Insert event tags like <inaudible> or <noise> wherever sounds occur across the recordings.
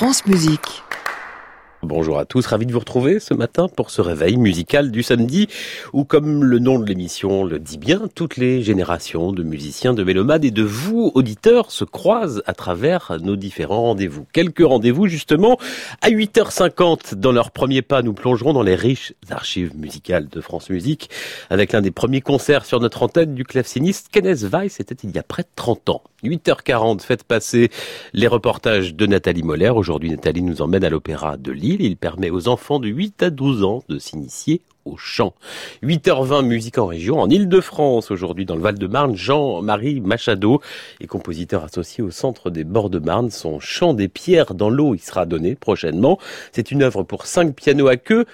France Musique. Bonjour à tous, ravi de vous retrouver ce matin pour ce réveil musical du samedi où, comme le nom de l'émission le dit bien, toutes les générations de musiciens, de mélomades et de vous, auditeurs, se croisent à travers nos différents rendez-vous. Quelques rendez-vous justement. À 8h50, dans leur premier pas, nous plongerons dans les riches archives musicales de France Musique avec l'un des premiers concerts sur notre antenne du claveciniste Kenneth Weiss, c'était il y a près de 30 ans. 8h40, faites passer les reportages de Nathalie Moller. Aujourd'hui, Nathalie nous emmène à l'Opéra de Lille. Il permet aux enfants de 8 à 12 ans de s'initier au chant. 8h20 musique en région, en Ile-de-France, aujourd'hui dans le Val-de-Marne, Jean-Marie Machado est compositeur associé au Centre des Bords de Marne. Son chant des pierres dans l'eau, il sera donné prochainement. C'est une œuvre pour cinq pianos à queue,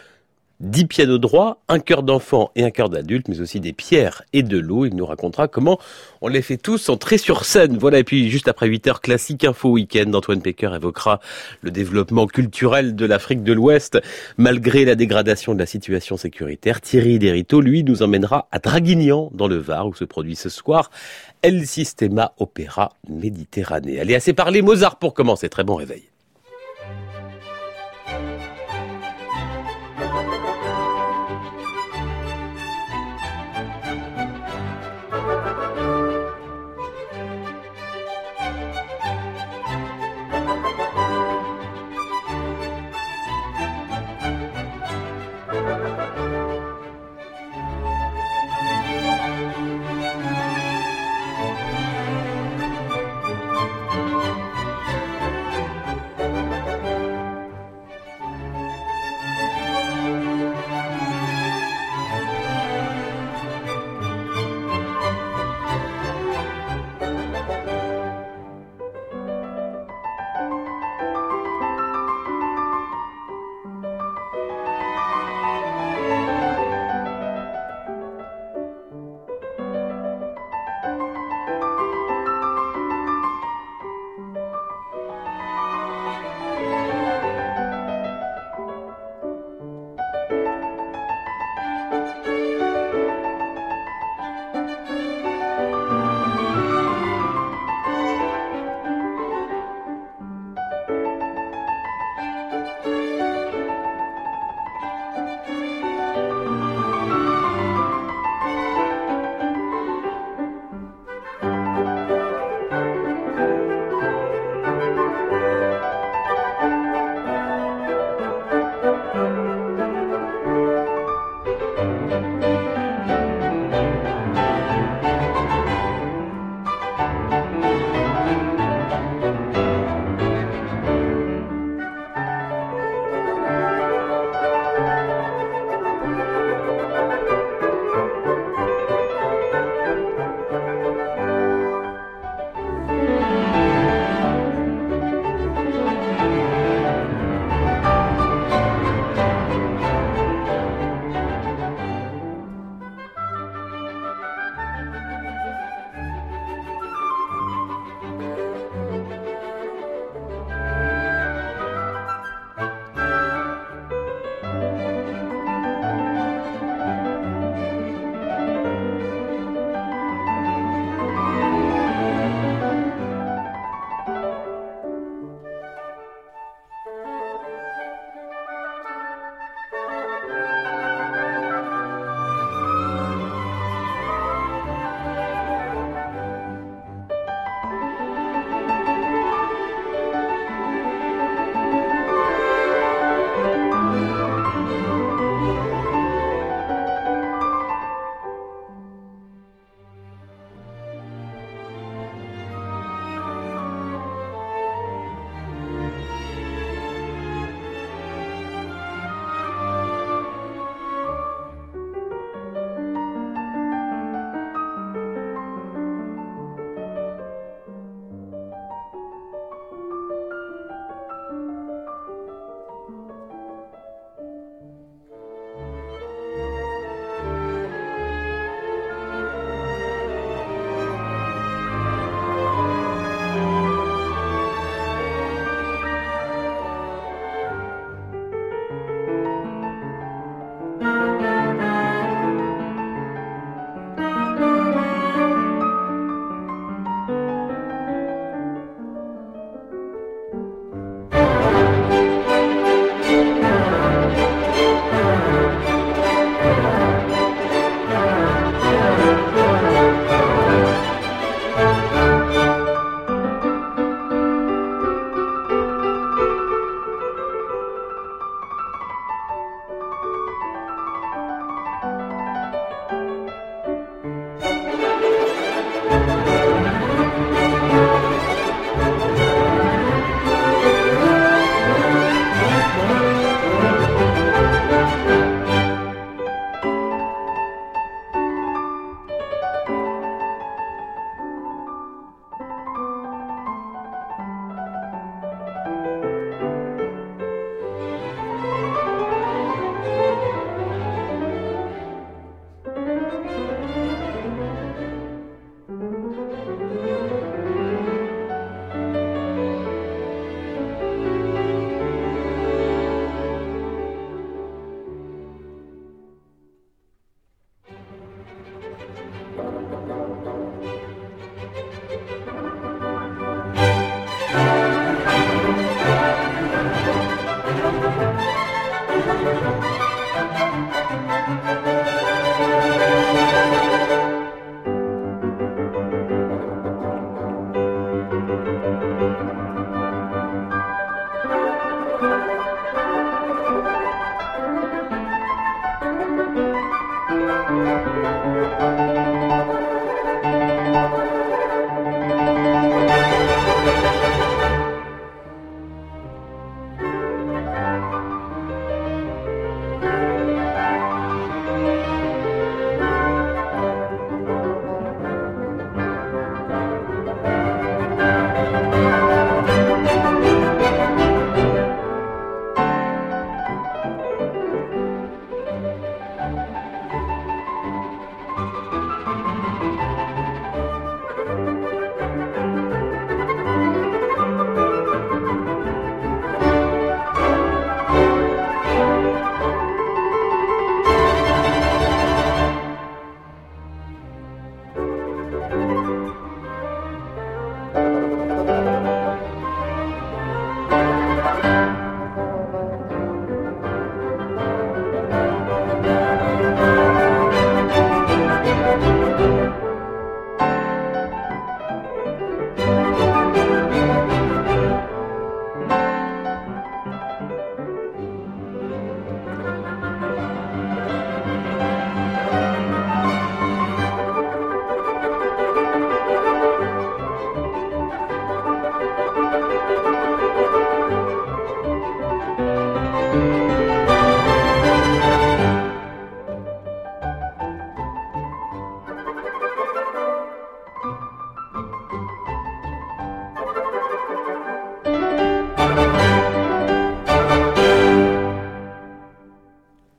10 pianos droits, un cœur d'enfant et un cœur d'adulte, mais aussi des pierres et de l'eau. Il nous racontera comment on les fait tous entrer sur scène. Voilà, et puis juste après 8 heures, classique info week-end, Antoine Pecker évoquera le développement culturel de l'Afrique de l'Ouest, malgré la dégradation de la situation sécuritaire. Thierry Derito, lui, nous emmènera à Draguignan, dans le Var, où se produit ce soir El Sistema Opéra Méditerranée. Allez, assez parler Mozart pour commencer. Très bon réveil.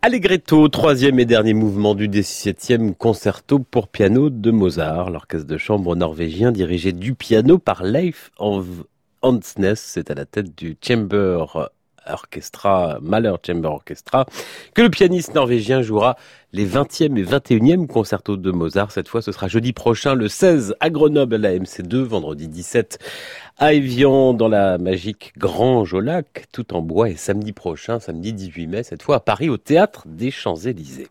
Allegretto, troisième et dernier mouvement du 17e concerto pour piano de Mozart, l'orchestre de chambre norvégien dirigé du piano par Leif Hansnes, c'est à la tête du Chamber Orchestra, Mahler Chamber Orchestra, que le pianiste norvégien jouera les 20e et 21e concertos de Mozart. Cette fois, ce sera jeudi prochain, le 16 à Grenoble à la MC2, vendredi 17 à dans la magique Grange au lac, tout en bois, et samedi prochain, samedi 18 mai, cette fois à Paris au théâtre des Champs-Élysées.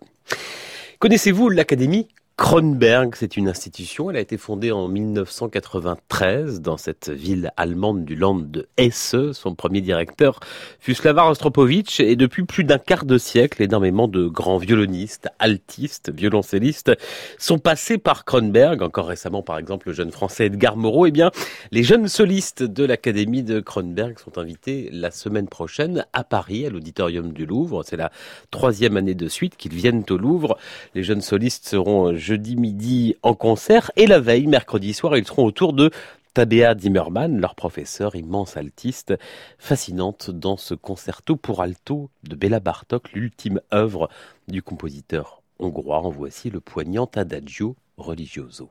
Connaissez-vous l'Académie Kronberg, c'est une institution. Elle a été fondée en 1993 dans cette ville allemande du land de Hesse. Son premier directeur fut Slavar Ostropovitch et depuis plus d'un quart de siècle, énormément de grands violonistes, altistes, violoncellistes sont passés par Kronberg. Encore récemment, par exemple, le jeune français Edgar Moreau. Eh bien, les jeunes solistes de l'Académie de Kronberg sont invités la semaine prochaine à Paris, à l'Auditorium du Louvre. C'est la troisième année de suite qu'ils viennent au Louvre. Les jeunes solistes seront jeudi midi en concert et la veille, mercredi soir, ils seront autour de Tabea Zimmermann, leur professeur, immense altiste, fascinante dans ce concerto pour alto de Béla Bartok, l'ultime œuvre du compositeur hongrois. En voici le poignant adagio religioso.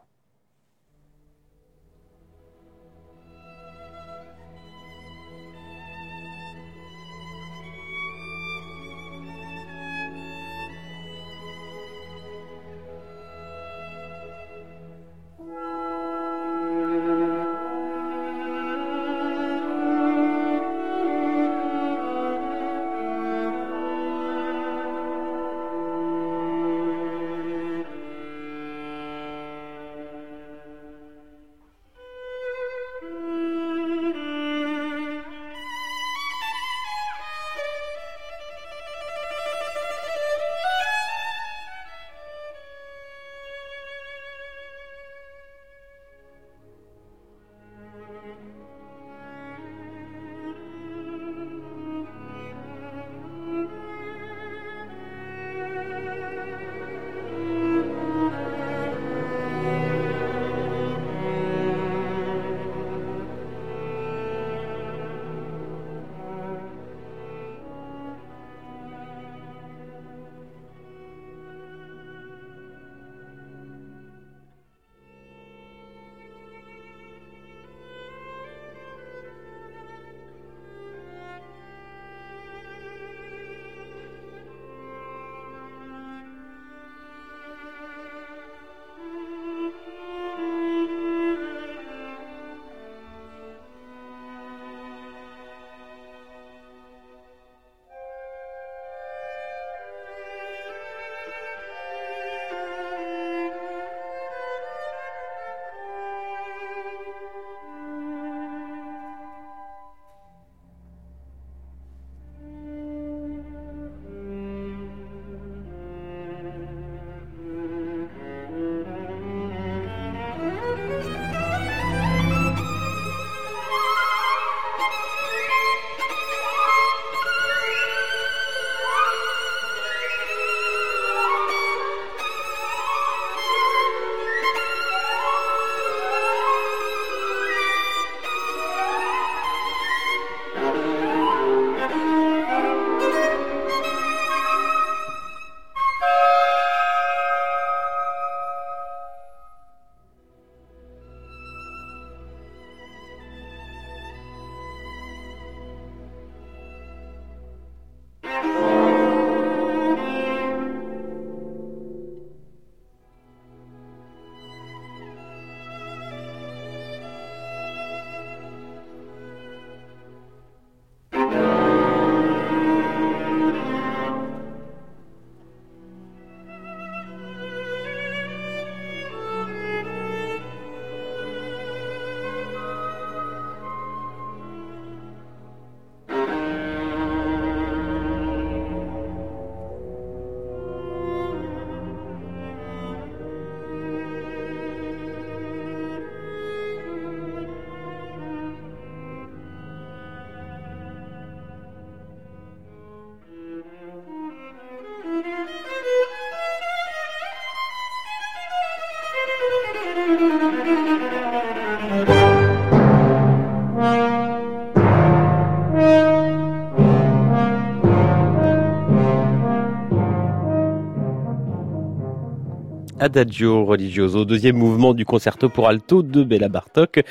Adagio Religioso, deuxième mouvement du concerto pour alto de Béla Bartok.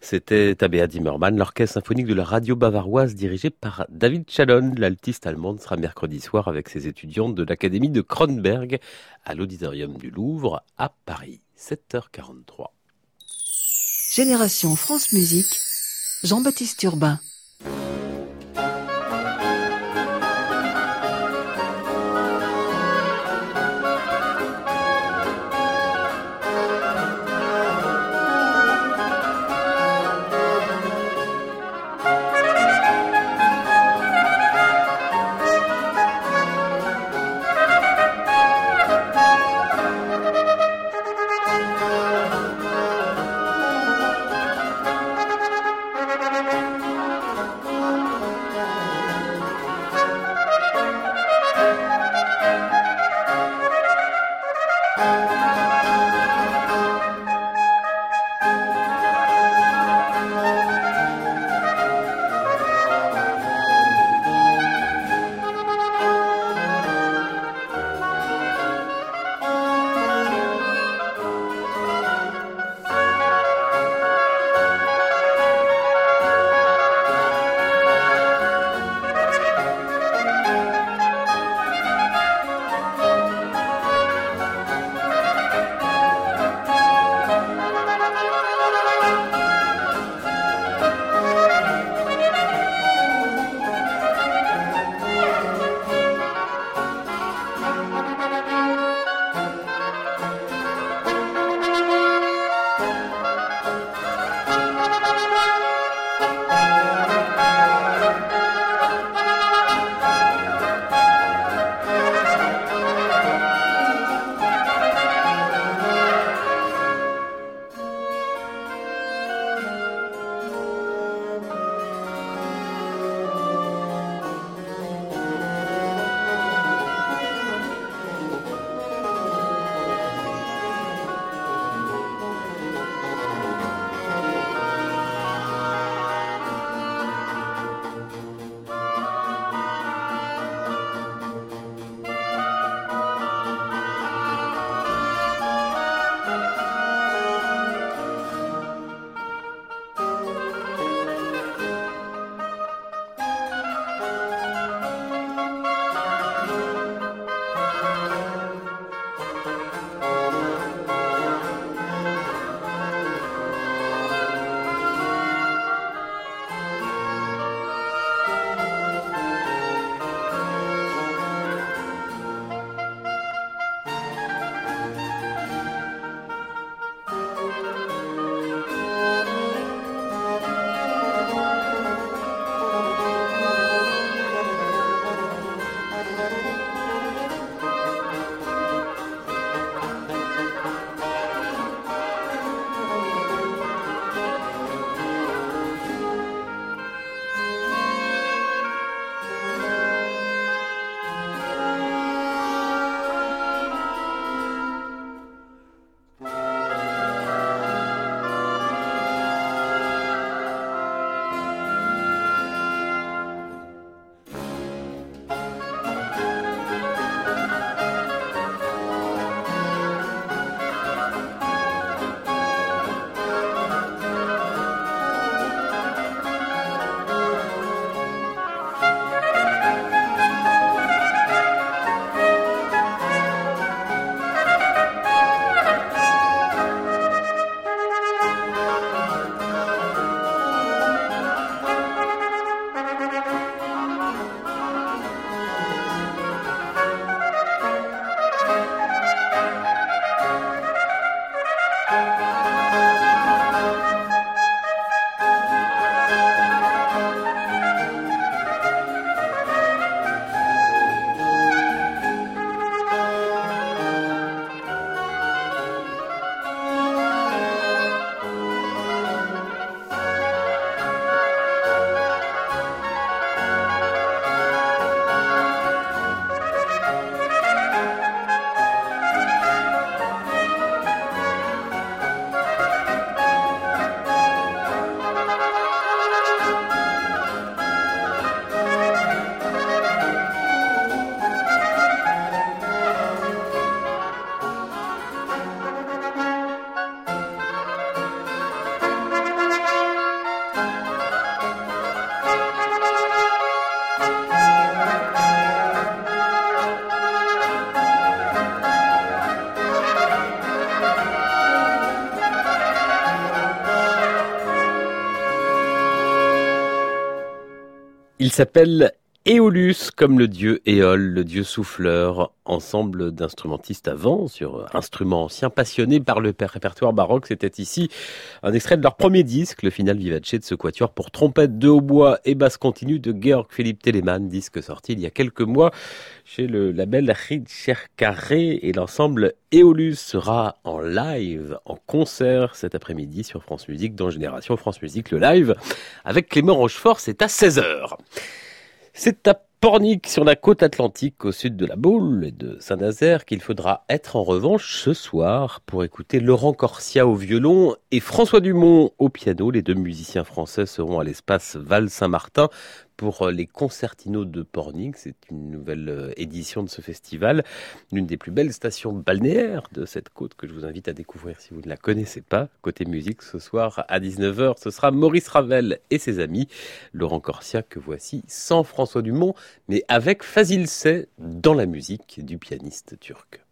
C'était Tabea Zimmermann, l'orchestre symphonique de la radio bavaroise dirigé par David Chalon. L'altiste allemande sera mercredi soir avec ses étudiants de l'Académie de Kronberg à l'Auditorium du Louvre à Paris. 7h43. Génération France Musique, Jean-Baptiste Urbain. S'appelle Éolus, comme le dieu Éole, le dieu souffleur, ensemble d'instrumentistes avant, sur instruments anciens, passionnés par le répertoire baroque. C'était ici un extrait de leur premier disque, le final vivace de ce quatuor pour trompette, de hautbois et basse continue de Georg Philipp Telemann, disque sorti il y a quelques mois chez le label Carré et l'ensemble Éolus sera en live, en concert cet après-midi sur France Musique dans Génération France Musique. Le live avec Clément Rochefort, c'est à 16h. C'est à Pornic, sur la côte atlantique, au sud de la Boule et de Saint-Nazaire, qu'il faudra être en revanche ce soir pour écouter Laurent Corsia au violon et François Dumont au piano. Les deux musiciens français seront à l'espace Val-Saint-Martin pour euh, les concertinos de Pornic. C'est une nouvelle euh, édition de ce festival, l'une des plus belles stations balnéaires de cette côte que je vous invite à découvrir si vous ne la connaissez pas. Côté musique, ce soir à 19h, ce sera Maurice Ravel et ses amis, Laurent Corsia que voici sans François Dumont, mais avec Fazil Say dans la musique du pianiste turc.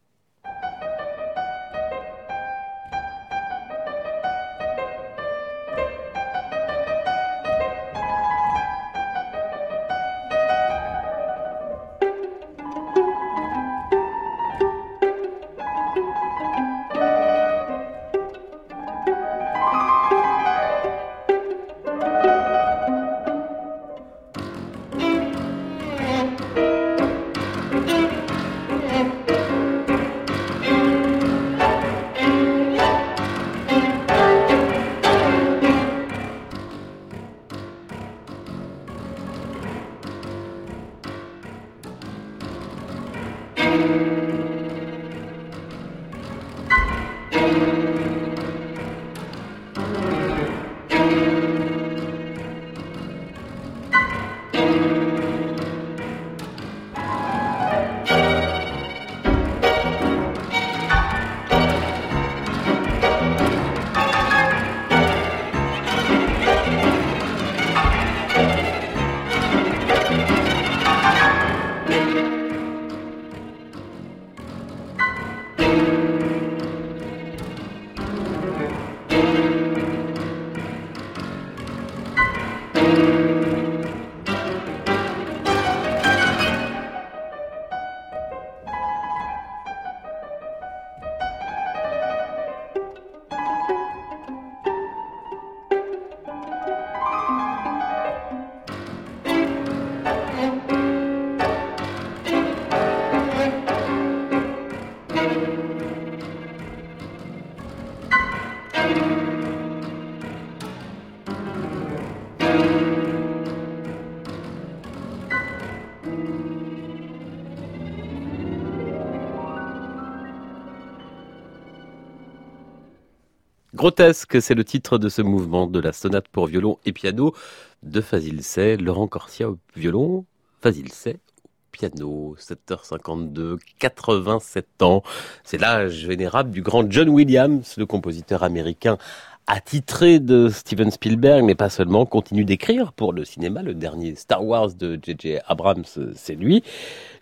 Grotesque, c'est le titre de ce mouvement de la sonate pour violon et piano de Fazil Say, Laurent Corsia au violon, Fazil Say au piano, 7h52, 87 ans. C'est l'âge vénérable du grand John Williams, le compositeur américain attitré de Steven Spielberg, mais pas seulement, continue d'écrire pour le cinéma. Le dernier Star Wars de J.J. Abrams, c'est lui.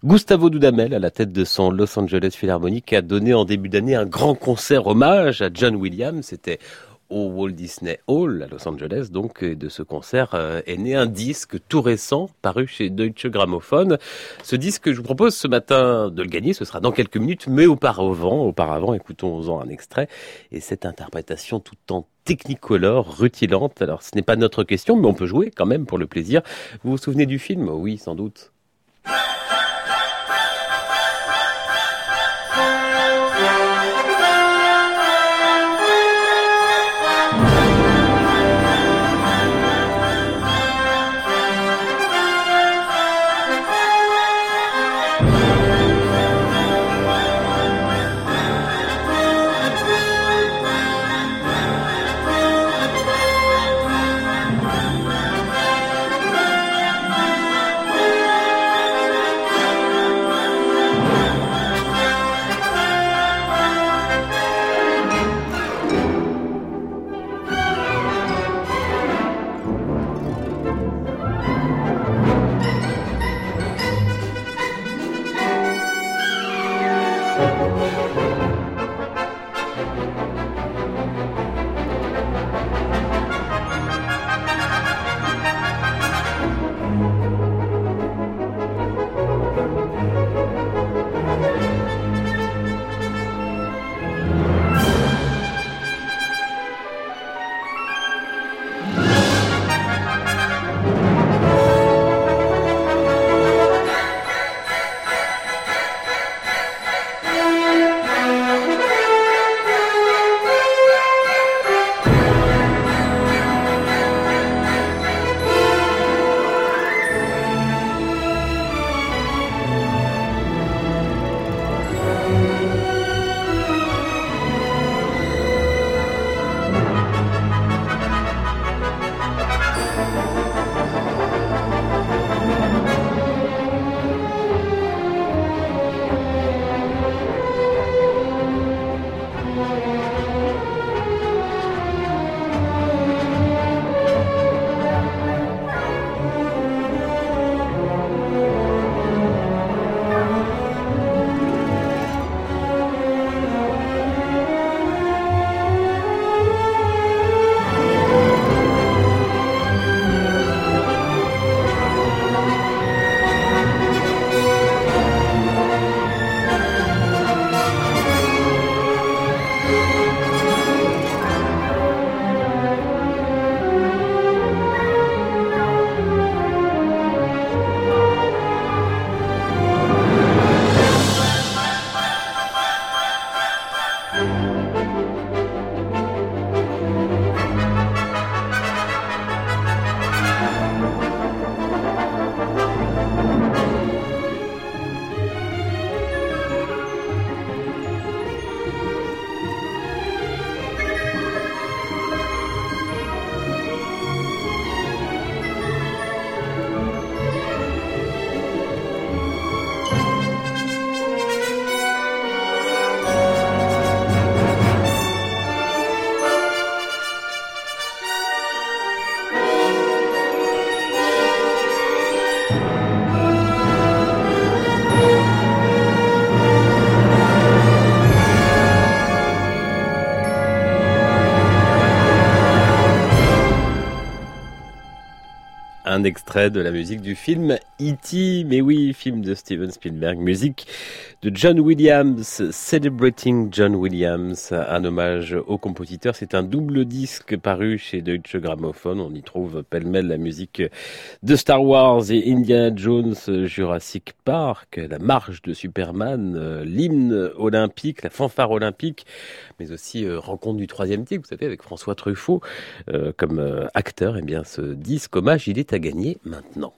Gustavo Dudamel, à la tête de son Los Angeles Philharmonic, a donné en début d'année un grand concert hommage à John Williams. C'était au Walt Disney Hall à Los Angeles. Donc, de ce concert euh, est né un disque tout récent paru chez Deutsche Grammophon. Ce disque, je vous propose ce matin de le gagner. Ce sera dans quelques minutes, mais auparavant, auparavant, écoutons-en un extrait. Et cette interprétation tout en technicolore, rutilante. Alors, ce n'est pas notre question, mais on peut jouer quand même pour le plaisir. Vous vous souvenez du film? Oui, sans doute. Un extrait de la musique du film E.T. Mais oui, film de Steven Spielberg, musique de John Williams, Celebrating John Williams, un hommage au compositeur. C'est un double disque paru chez Deutsche Grammophon. On y trouve pêle-mêle la musique de Star Wars et Indiana Jones, Jurassic Park, la marche de Superman, l'hymne olympique, la fanfare olympique, mais aussi euh, Rencontre du troisième type, vous savez, avec François Truffaut euh, comme euh, acteur. Eh bien, ce disque hommage, il est à gagner maintenant.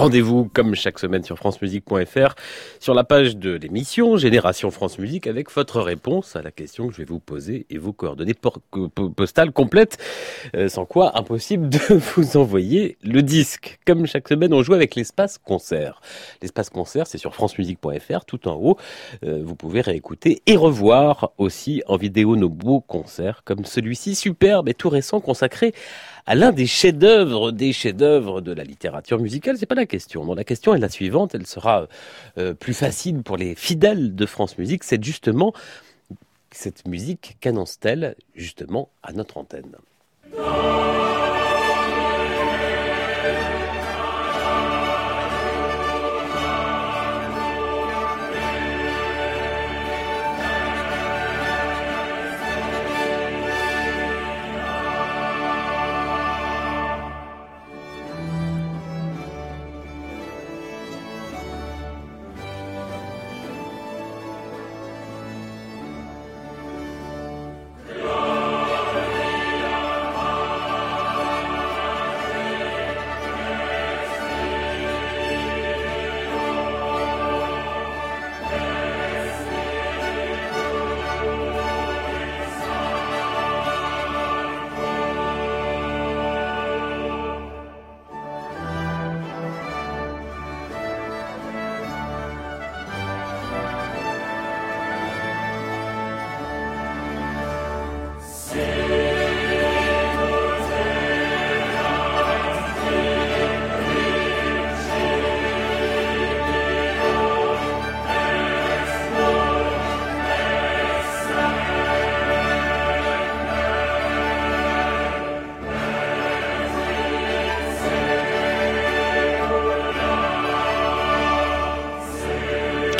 Rendez-vous comme chaque semaine sur francemusique.fr sur la page de l'émission Génération France Musique avec votre réponse à la question que je vais vous poser et vos coordonnées postales complètes, euh, sans quoi impossible de <laughs> vous envoyer le disque. Comme chaque semaine, on joue avec l'espace concert. L'espace concert, c'est sur francemusique.fr tout en haut. Euh, vous pouvez réécouter et revoir aussi en vidéo nos beaux concerts comme celui-ci superbe et tout récent consacré à l'un des chefs-d'œuvre, des chefs-d'œuvre de la littérature musicale. C'est pas la question. Non, la question est la suivante. Elle sera euh, plus facile pour les fidèles de France Musique. C'est justement cette musique qu'annonce-t-elle justement à notre antenne.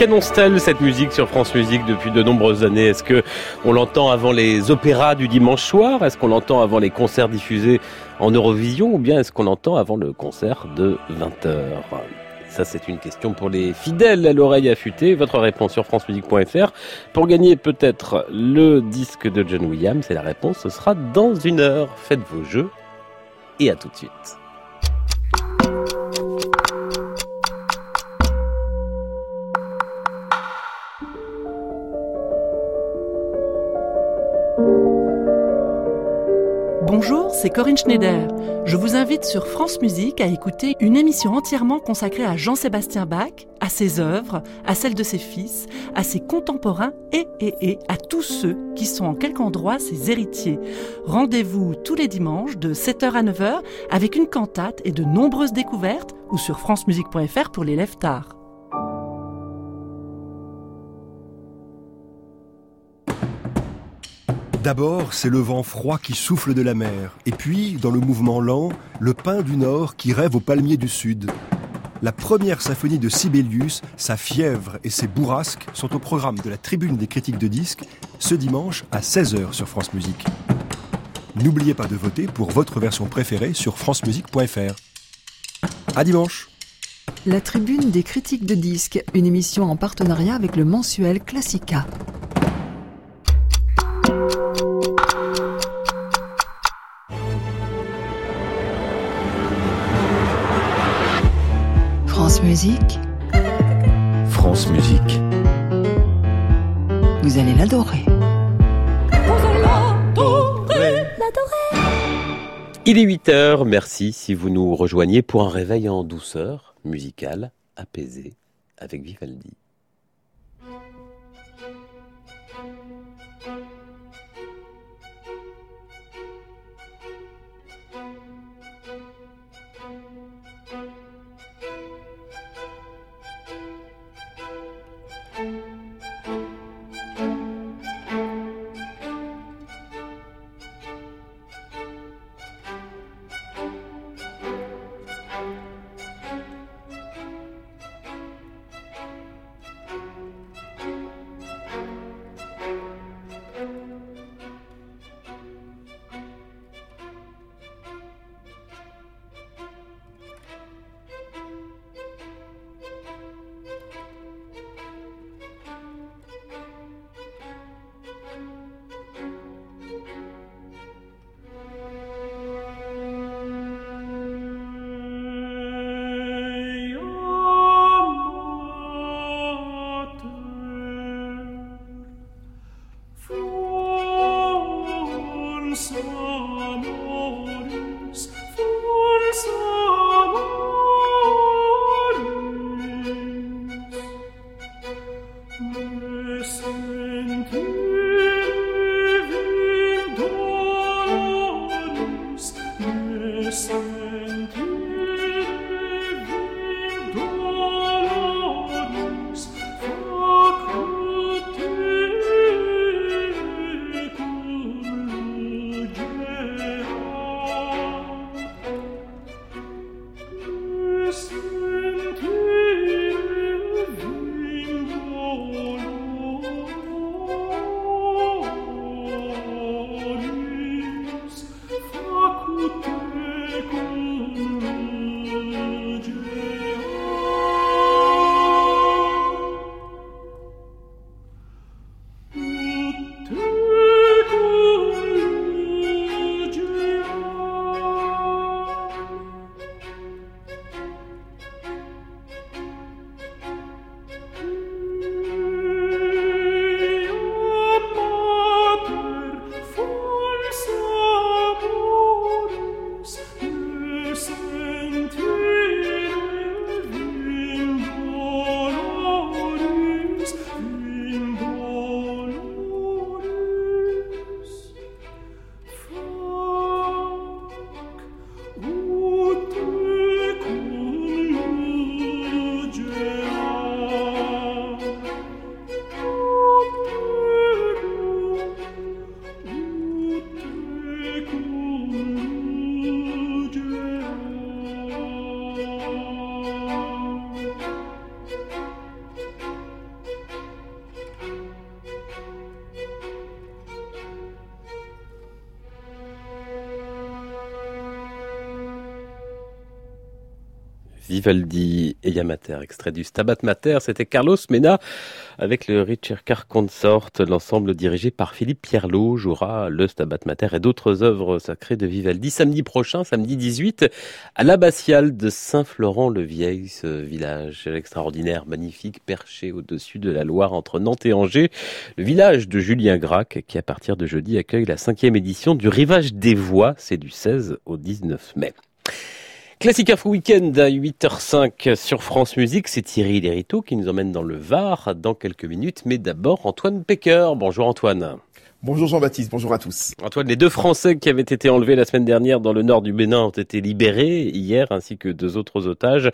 Qu'annonce-t-elle cette musique sur France Musique depuis de nombreuses années? Est-ce que on l'entend avant les opéras du dimanche soir? Est-ce qu'on l'entend avant les concerts diffusés en Eurovision? Ou bien est-ce qu'on l'entend avant le concert de 20h ça, c'est une question pour les fidèles à l'oreille affûtée. Votre réponse sur francemusique.fr. Pour gagner peut-être le disque de John Williams, et la réponse, ce sera dans une heure. Faites vos jeux et à tout de suite. Bonjour, c'est Corinne Schneider. Je vous invite sur France Musique à écouter une émission entièrement consacrée à Jean-Sébastien Bach, à ses œuvres, à celles de ses fils, à ses contemporains et, et, à tous ceux qui sont en quelque endroit ses héritiers. Rendez-vous tous les dimanches de 7h à 9h avec une cantate et de nombreuses découvertes ou sur francemusique.fr pour les tard. D'abord, c'est le vent froid qui souffle de la mer, et puis, dans le mouvement lent, le pin du nord qui rêve aux palmiers du sud. La première symphonie de Sibelius, sa fièvre et ses bourrasques sont au programme de la tribune des critiques de disques ce dimanche à 16h sur France Musique. N'oubliez pas de voter pour votre version préférée sur francemusique.fr. À dimanche La tribune des critiques de disques, une émission en partenariat avec le mensuel Classica. France Musique. France Musique. Vous allez l'adorer. Il est 8 heures, merci si vous nous rejoignez pour un réveil en douceur, musical, apaisé, avec Vivaldi. Vivaldi et Yamater, extrait du Stabat Mater. C'était Carlos Mena avec le Car Consort. L'ensemble dirigé par Philippe Pierlot jouera le Stabat Mater et d'autres œuvres sacrées de Vivaldi samedi prochain, samedi 18, à l'abbatiale de Saint-Florent-le-Vieil, ce village extraordinaire, magnifique, perché au-dessus de la Loire entre Nantes et Angers. Le village de Julien Gracq qui à partir de jeudi accueille la cinquième édition du Rivage des Voix. C'est du 16 au 19 mai. Classique Info Weekend à 8h05 sur France Musique, c'est Thierry Lériteau qui nous emmène dans le Var dans quelques minutes, mais d'abord Antoine Pecker. Bonjour Antoine. Bonjour Jean-Baptiste, bonjour à tous. Antoine, les deux Français qui avaient été enlevés la semaine dernière dans le nord du Bénin ont été libérés hier, ainsi que deux autres otages.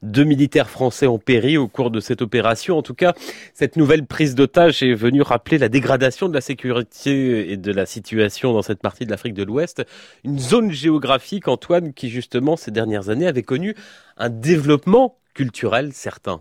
Deux militaires français ont péri au cours de cette opération. En tout cas, cette nouvelle prise d'otages est venue rappeler la dégradation de la sécurité et de la situation dans cette partie de l'Afrique de l'Ouest. Une zone géographique, Antoine, qui justement ces dernières années avait connu un développement culturel certain.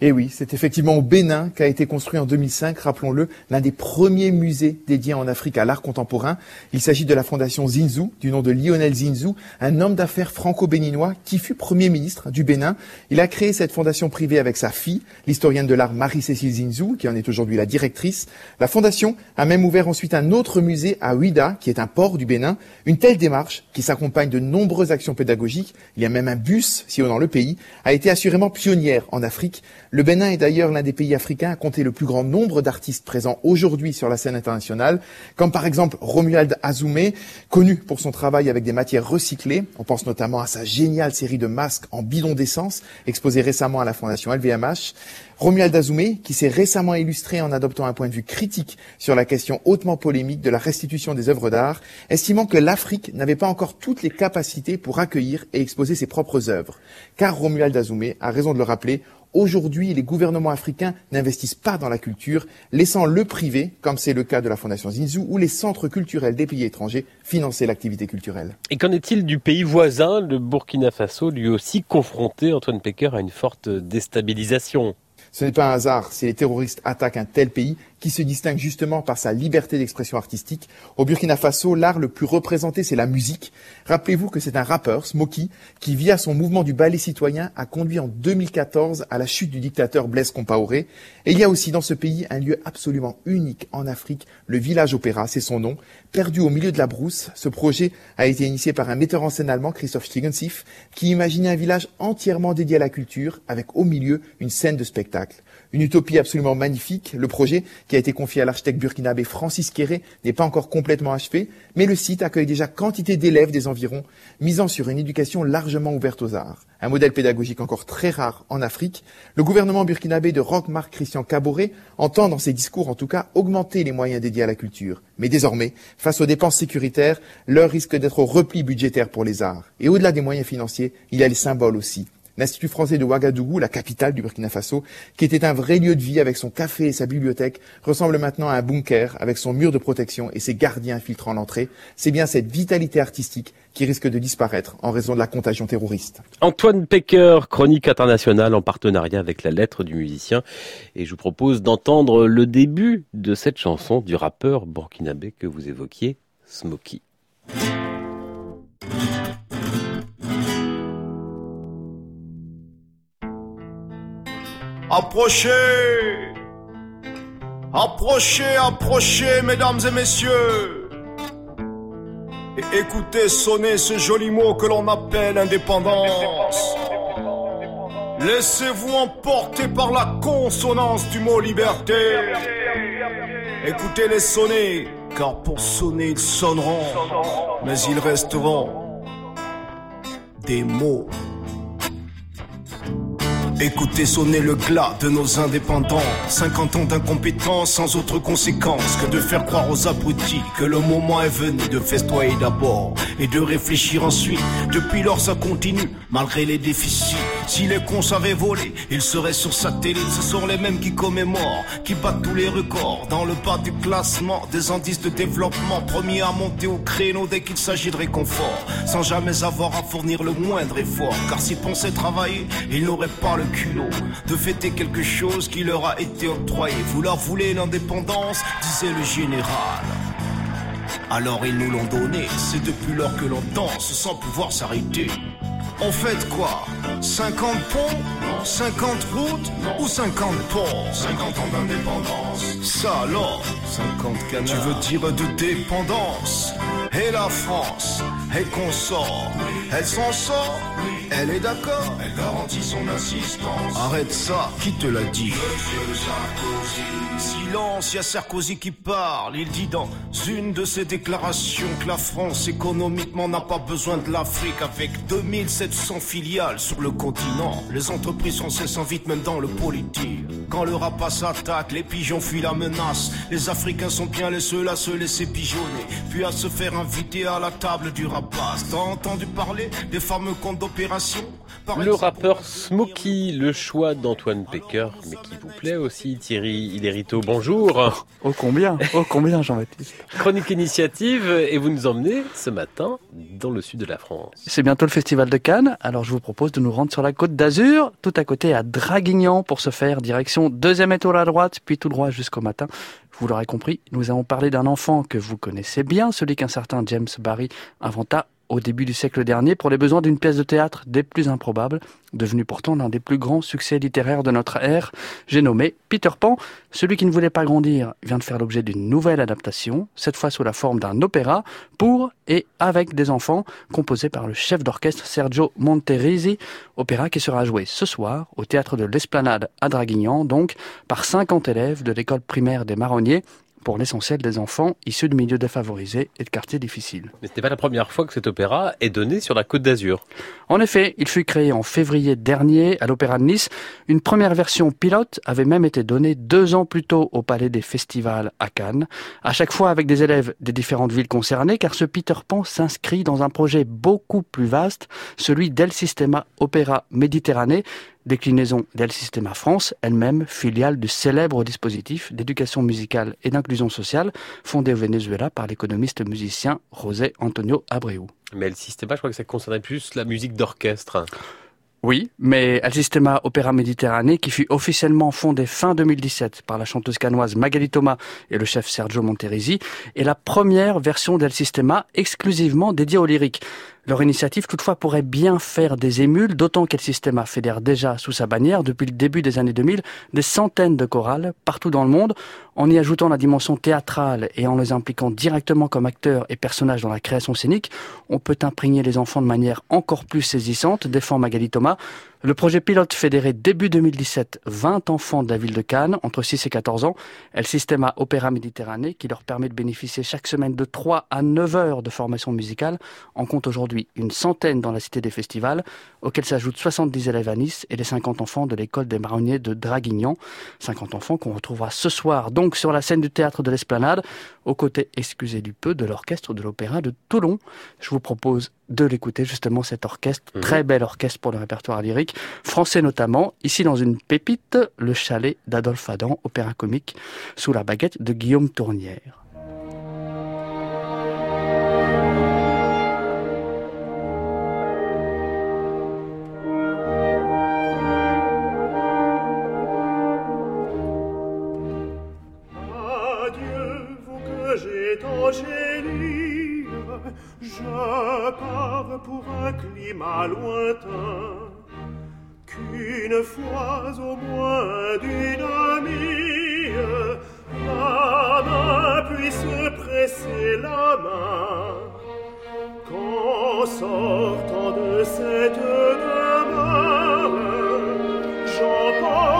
Et eh oui, c'est effectivement au Bénin qu'a été construit en 2005, rappelons-le, l'un des premiers musées dédiés en Afrique à l'art contemporain. Il s'agit de la fondation Zinzou, du nom de Lionel Zinzou, un homme d'affaires franco-béninois qui fut premier ministre du Bénin. Il a créé cette fondation privée avec sa fille, l'historienne de l'art Marie-Cécile Zinzou, qui en est aujourd'hui la directrice. La fondation a même ouvert ensuite un autre musée à Ouida, qui est un port du Bénin. Une telle démarche, qui s'accompagne de nombreuses actions pédagogiques, il y a même un bus sillonnant le pays, a été assurément pionnière en Afrique. Le Bénin est d'ailleurs l'un des pays africains à compter le plus grand nombre d'artistes présents aujourd'hui sur la scène internationale, comme par exemple Romuald Azoumé, connu pour son travail avec des matières recyclées. On pense notamment à sa géniale série de masques en bidon d'essence, exposée récemment à la fondation LVMH. Romuald Azoumé, qui s'est récemment illustré en adoptant un point de vue critique sur la question hautement polémique de la restitution des œuvres d'art, estimant que l'Afrique n'avait pas encore toutes les capacités pour accueillir et exposer ses propres œuvres. Car Romuald Azoumé a raison de le rappeler, Aujourd'hui, les gouvernements africains n'investissent pas dans la culture, laissant le privé, comme c'est le cas de la Fondation Zinzou, ou les centres culturels des pays étrangers financer l'activité culturelle. Et qu'en est-il du pays voisin, le Burkina Faso, lui aussi confronté, Antoine Pecker, à une forte déstabilisation ce n'est pas un hasard si les terroristes attaquent un tel pays qui se distingue justement par sa liberté d'expression artistique. Au Burkina Faso, l'art le plus représenté, c'est la musique. Rappelez-vous que c'est un rappeur, Smokey, qui via son mouvement du ballet citoyen a conduit en 2014 à la chute du dictateur Blaise Compaoré. Et il y a aussi dans ce pays un lieu absolument unique en Afrique, le village opéra, c'est son nom. Perdu au milieu de la brousse, ce projet a été initié par un metteur en scène allemand, Christoph Stigensif, qui imaginait un village entièrement dédié à la culture, avec au milieu une scène de spectacle. Une utopie absolument magnifique, le projet qui a été confié à l'architecte burkinabé Francis Kéré, n'est pas encore complètement achevé, mais le site accueille déjà quantité d'élèves des environs, misant sur une éducation largement ouverte aux arts. Un modèle pédagogique encore très rare en Afrique. Le gouvernement burkinabé de Roch-Marc Christian Caboret entend, dans ses discours en tout cas, augmenter les moyens dédiés à la culture. Mais désormais, face aux dépenses sécuritaires, l'heure risque d'être au repli budgétaire pour les arts. Et au-delà des moyens financiers, il y a les symboles aussi l'Institut français de Ouagadougou, la capitale du Burkina Faso, qui était un vrai lieu de vie avec son café et sa bibliothèque, ressemble maintenant à un bunker avec son mur de protection et ses gardiens filtrant l'entrée. C'est bien cette vitalité artistique qui risque de disparaître en raison de la contagion terroriste. Antoine Pecker, chronique internationale en partenariat avec la lettre du musicien. Et je vous propose d'entendre le début de cette chanson du rappeur burkinabé que vous évoquiez, Smokey. Approchez Approchez, approchez, mesdames et messieurs Et écoutez sonner ce joli mot que l'on appelle indépendance. Laissez-vous emporter par la consonance du mot liberté. Écoutez-les sonner, car pour sonner ils sonneront, mais ils resteront des mots. Écoutez sonner le glas de nos indépendants. 50 ans d'incompétence sans autre conséquence que de faire croire aux abrutis que le moment est venu de festoyer d'abord et de réfléchir ensuite. Depuis lors, ça continue, malgré les déficits. Si les cons savaient voler, ils seraient sur satellite. Ce sont les mêmes qui commémorent, qui battent tous les records dans le bas du classement des indices de développement. Premiers à monter au créneau dès qu'il s'agit de réconfort, sans jamais avoir à fournir le moindre effort. Car s'ils pensaient travailler, ils n'auraient pas le de fêter quelque chose qui leur a été octroyé. Vous leur voulez l'indépendance, disait le général. Alors ils nous l'ont donné, c'est depuis lors que l'on danse sans pouvoir s'arrêter. On fait quoi? 50 ponts? 50 routes? Ou 50 ponts 50 ans d'indépendance. Ça alors? 50 canards. Tu veux dire de dépendance? Et la France, elle consort. Elle s'en sort? Elle est d'accord Elle garantit son assistance. Arrête ça, qui te l'a dit? Silence, y a Sarkozy qui parle. Il dit dans une de ses déclarations que la France économiquement n'a pas besoin de l'Afrique avec 2700 filiales sur le continent. Les entreprises sont sans vite même dans le politique. Quand le rapace attaque, les pigeons fuient la menace. Les Africains sont bien les seuls à se laisser pigeonner, puis à se faire inviter à la table du rapace. T'as entendu parler des fameux comptes le rappeur Smokey, le choix d'Antoine Pecker, mais qui vous plaît aussi, Thierry Ilerito, bonjour. Oh combien, oh combien Jean-Baptiste. Chronique initiative, et vous nous emmenez ce matin dans le sud de la France. C'est bientôt le festival de Cannes, alors je vous propose de nous rendre sur la côte d'Azur, tout à côté à Draguignan, pour se faire direction deuxième étoile à droite, puis tout droit jusqu'au matin. Vous l'aurez compris, nous avons parlé d'un enfant que vous connaissez bien, celui qu'un certain James Barry inventa au début du siècle dernier pour les besoins d'une pièce de théâtre des plus improbables, devenue pourtant l'un des plus grands succès littéraires de notre ère. J'ai nommé Peter Pan. Celui qui ne voulait pas grandir vient de faire l'objet d'une nouvelle adaptation, cette fois sous la forme d'un opéra pour et avec des enfants, composé par le chef d'orchestre Sergio Monterisi, opéra qui sera joué ce soir au théâtre de l'Esplanade à Draguignan, donc par 50 élèves de l'école primaire des Marronniers pour l'essentiel des enfants issus de milieux défavorisés et de quartiers difficiles. Mais ce n'est pas la première fois que cet opéra est donné sur la Côte d'Azur. En effet, il fut créé en février dernier à l'Opéra de Nice. Une première version pilote avait même été donnée deux ans plus tôt au Palais des Festivals à Cannes, à chaque fois avec des élèves des différentes villes concernées, car ce Peter Pan s'inscrit dans un projet beaucoup plus vaste, celui d'El Sistema Opéra Méditerranée, déclinaison d'El Sistema France, elle-même filiale du célèbre dispositif d'éducation musicale et d'inclusion sociale fondé au Venezuela par l'économiste musicien José Antonio Abreu. Mais El Sistema, je crois que ça concernait plus la musique d'orchestre. Oui, mais El Sistema Opéra Méditerranée, qui fut officiellement fondé fin 2017 par la chanteuse canoise Magali Thomas et le chef Sergio Monterisi, est la première version d'El Sistema exclusivement dédiée au lyrique. Leur initiative toutefois pourrait bien faire des émules, d'autant qu'El Sistema fédère déjà sous sa bannière, depuis le début des années 2000, des centaines de chorales partout dans le monde, en y ajoutant la dimension théâtrale et en les impliquant directement comme acteurs et personnages dans la création scénique, on peut imprégner les enfants de manière encore plus saisissante, défend Magali Thomas. Le projet pilote fédérait début 2017 20 enfants de la ville de Cannes entre 6 et 14 ans et le système à Opéra Méditerranée qui leur permet de bénéficier chaque semaine de 3 à 9 heures de formation musicale en compte aujourd'hui une centaine dans la cité des festivals auxquels s'ajoutent 70 élèves à Nice et les 50 enfants de l'école des marronniers de Draguignan. 50 enfants qu'on retrouvera ce soir donc sur la scène du théâtre de l'Esplanade aux côtés, excusez du peu, de l'orchestre de l'opéra de Toulon. Je vous propose de l'écouter justement cet orchestre, mhm. très bel orchestre pour le répertoire lyrique, français notamment, ici dans une pépite, le chalet d'Adolphe Adam, opéra comique, sous la baguette de Guillaume Tournière. Climat lointain qu'une fois au moins d'une amie la main puisse presser la main qu'en sortant de cette demeure j'emporte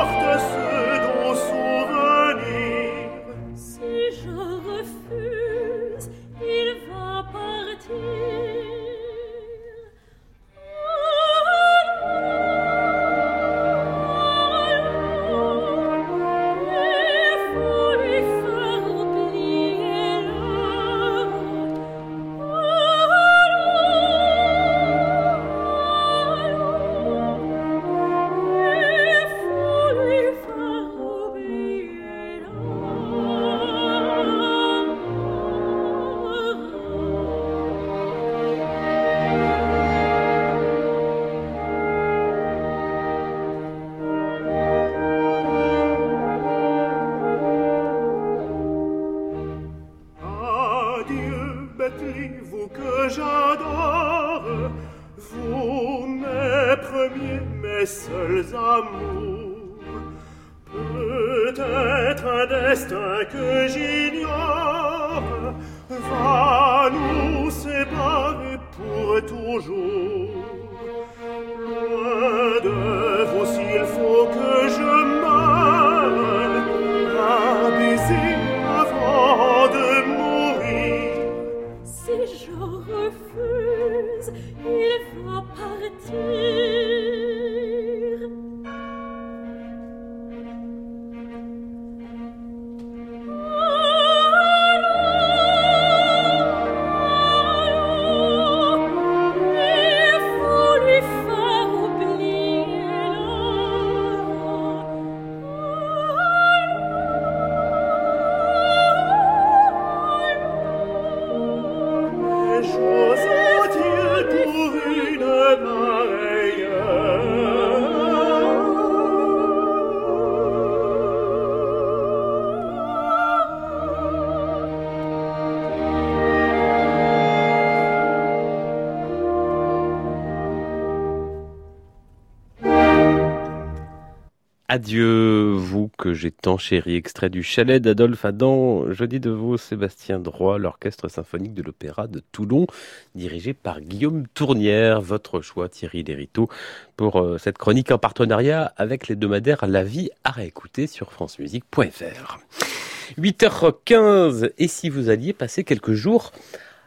Adieu, vous que j'ai tant chéri, extrait du chalet d'Adolphe Adam. Je dis de vous, Sébastien Droit, l'orchestre symphonique de l'Opéra de Toulon, dirigé par Guillaume Tournière. Votre choix, Thierry Lériteau, pour euh, cette chronique en partenariat avec les domadaires La Vie à réécouter sur francemusique.fr. 8h15, et si vous alliez passer quelques jours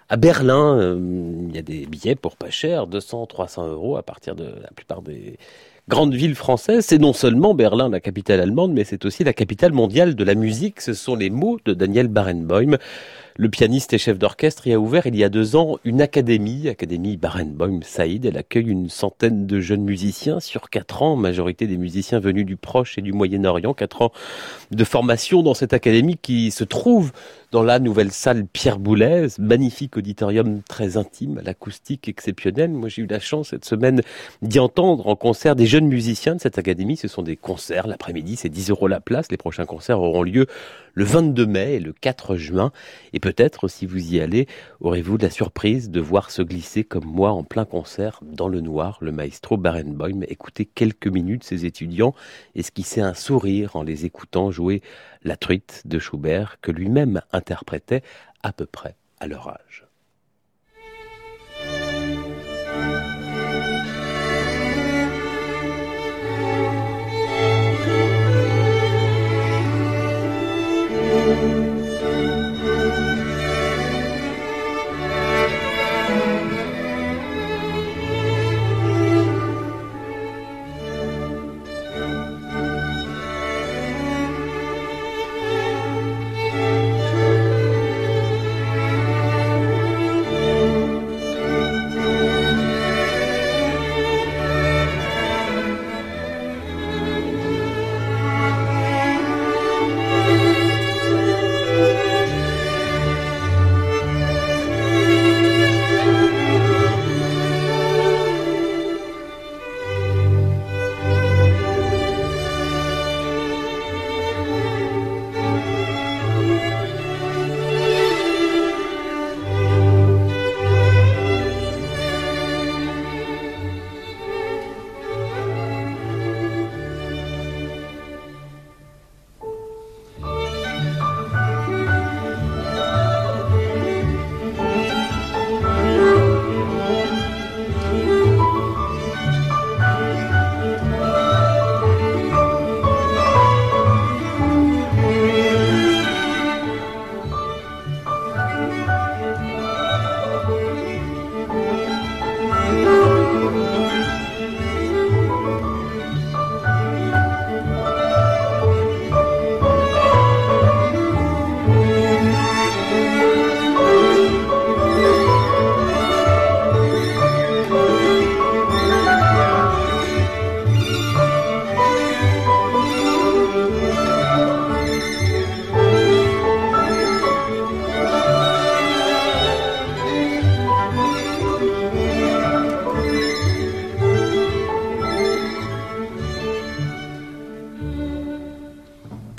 à Berlin, euh, il y a des billets pour pas cher, 200, 300 euros à partir de la plupart des grande ville française, c'est non seulement Berlin, la capitale allemande, mais c'est aussi la capitale mondiale de la musique. Ce sont les mots de Daniel Barenboim. Le pianiste et chef d'orchestre y a ouvert il y a deux ans une académie, Académie Barenboim Saïd. Elle accueille une centaine de jeunes musiciens sur quatre ans, majorité des musiciens venus du Proche et du Moyen-Orient. Quatre ans de formation dans cette académie qui se trouve dans la nouvelle salle Pierre Boulez, magnifique auditorium très intime, l'acoustique exceptionnelle. Moi, j'ai eu la chance cette semaine d'y entendre en concert des jeunes musiciens de cette académie. Ce sont des concerts l'après-midi, c'est 10 euros la place. Les prochains concerts auront lieu le 22 mai et le 4 juin peut-être, si vous y allez, aurez-vous la surprise de voir se glisser comme moi en plein concert, dans le noir, le maestro Barenboim écouter quelques minutes ses étudiants esquisser un sourire en les écoutant jouer la truite de Schubert que lui-même interprétait à peu près à leur âge.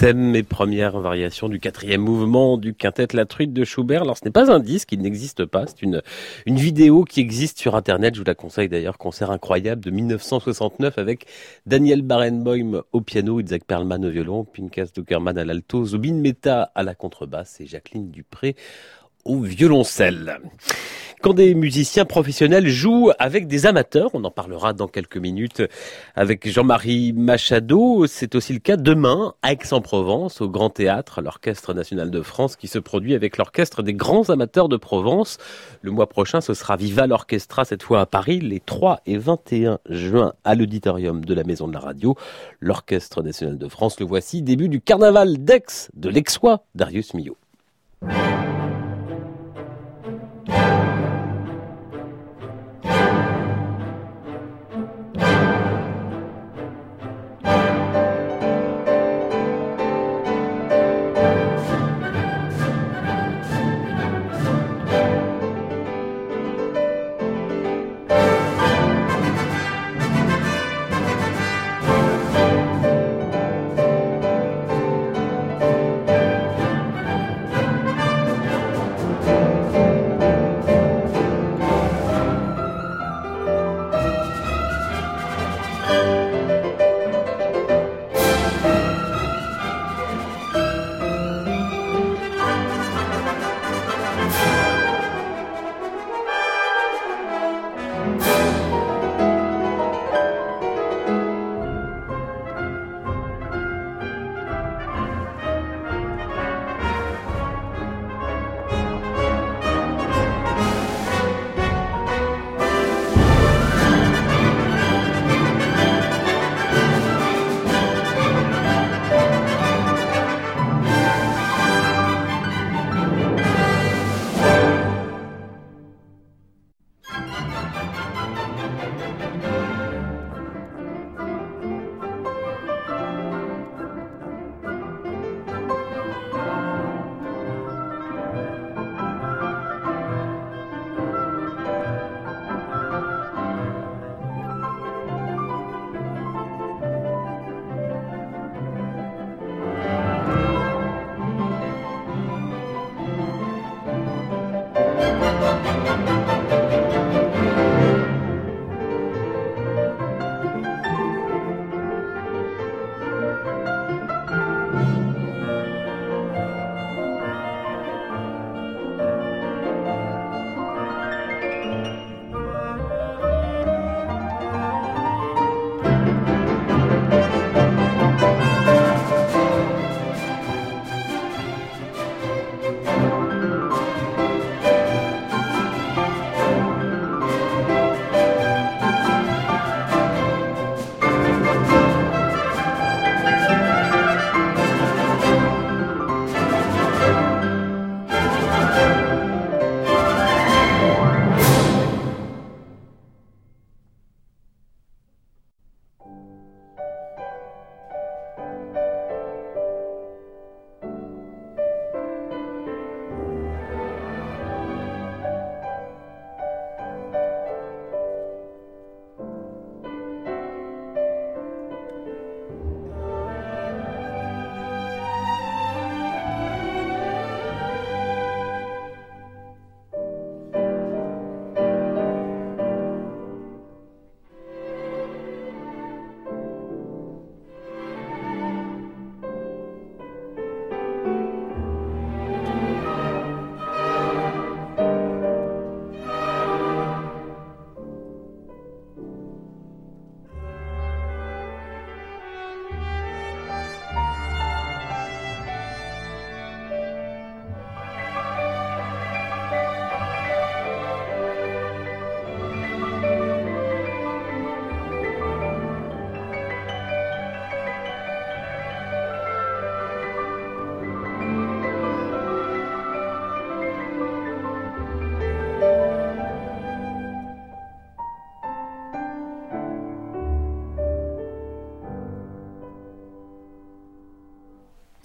Thème et première variation du quatrième mouvement du quintet La Truite de Schubert. Alors ce n'est pas un disque, il n'existe pas, c'est une, une vidéo qui existe sur internet, je vous la conseille d'ailleurs, concert incroyable de 1969 avec Daniel Barenboim au piano, Isaac Perlman au violon, Pinkas Duckerman à l'alto, Zubin Mehta à la contrebasse et Jacqueline Dupré au violoncelle. Quand des musiciens professionnels jouent avec des amateurs, on en parlera dans quelques minutes avec Jean-Marie Machado, c'est aussi le cas demain à Aix-en-Provence, au Grand Théâtre, l'Orchestre National de France qui se produit avec l'Orchestre des Grands Amateurs de Provence. Le mois prochain, ce sera Viva l'Orchestra, cette fois à Paris, les 3 et 21 juin à l'auditorium de la Maison de la Radio. L'Orchestre National de France, le voici, début du carnaval d'Aix, de l'Aixois, Darius Millot.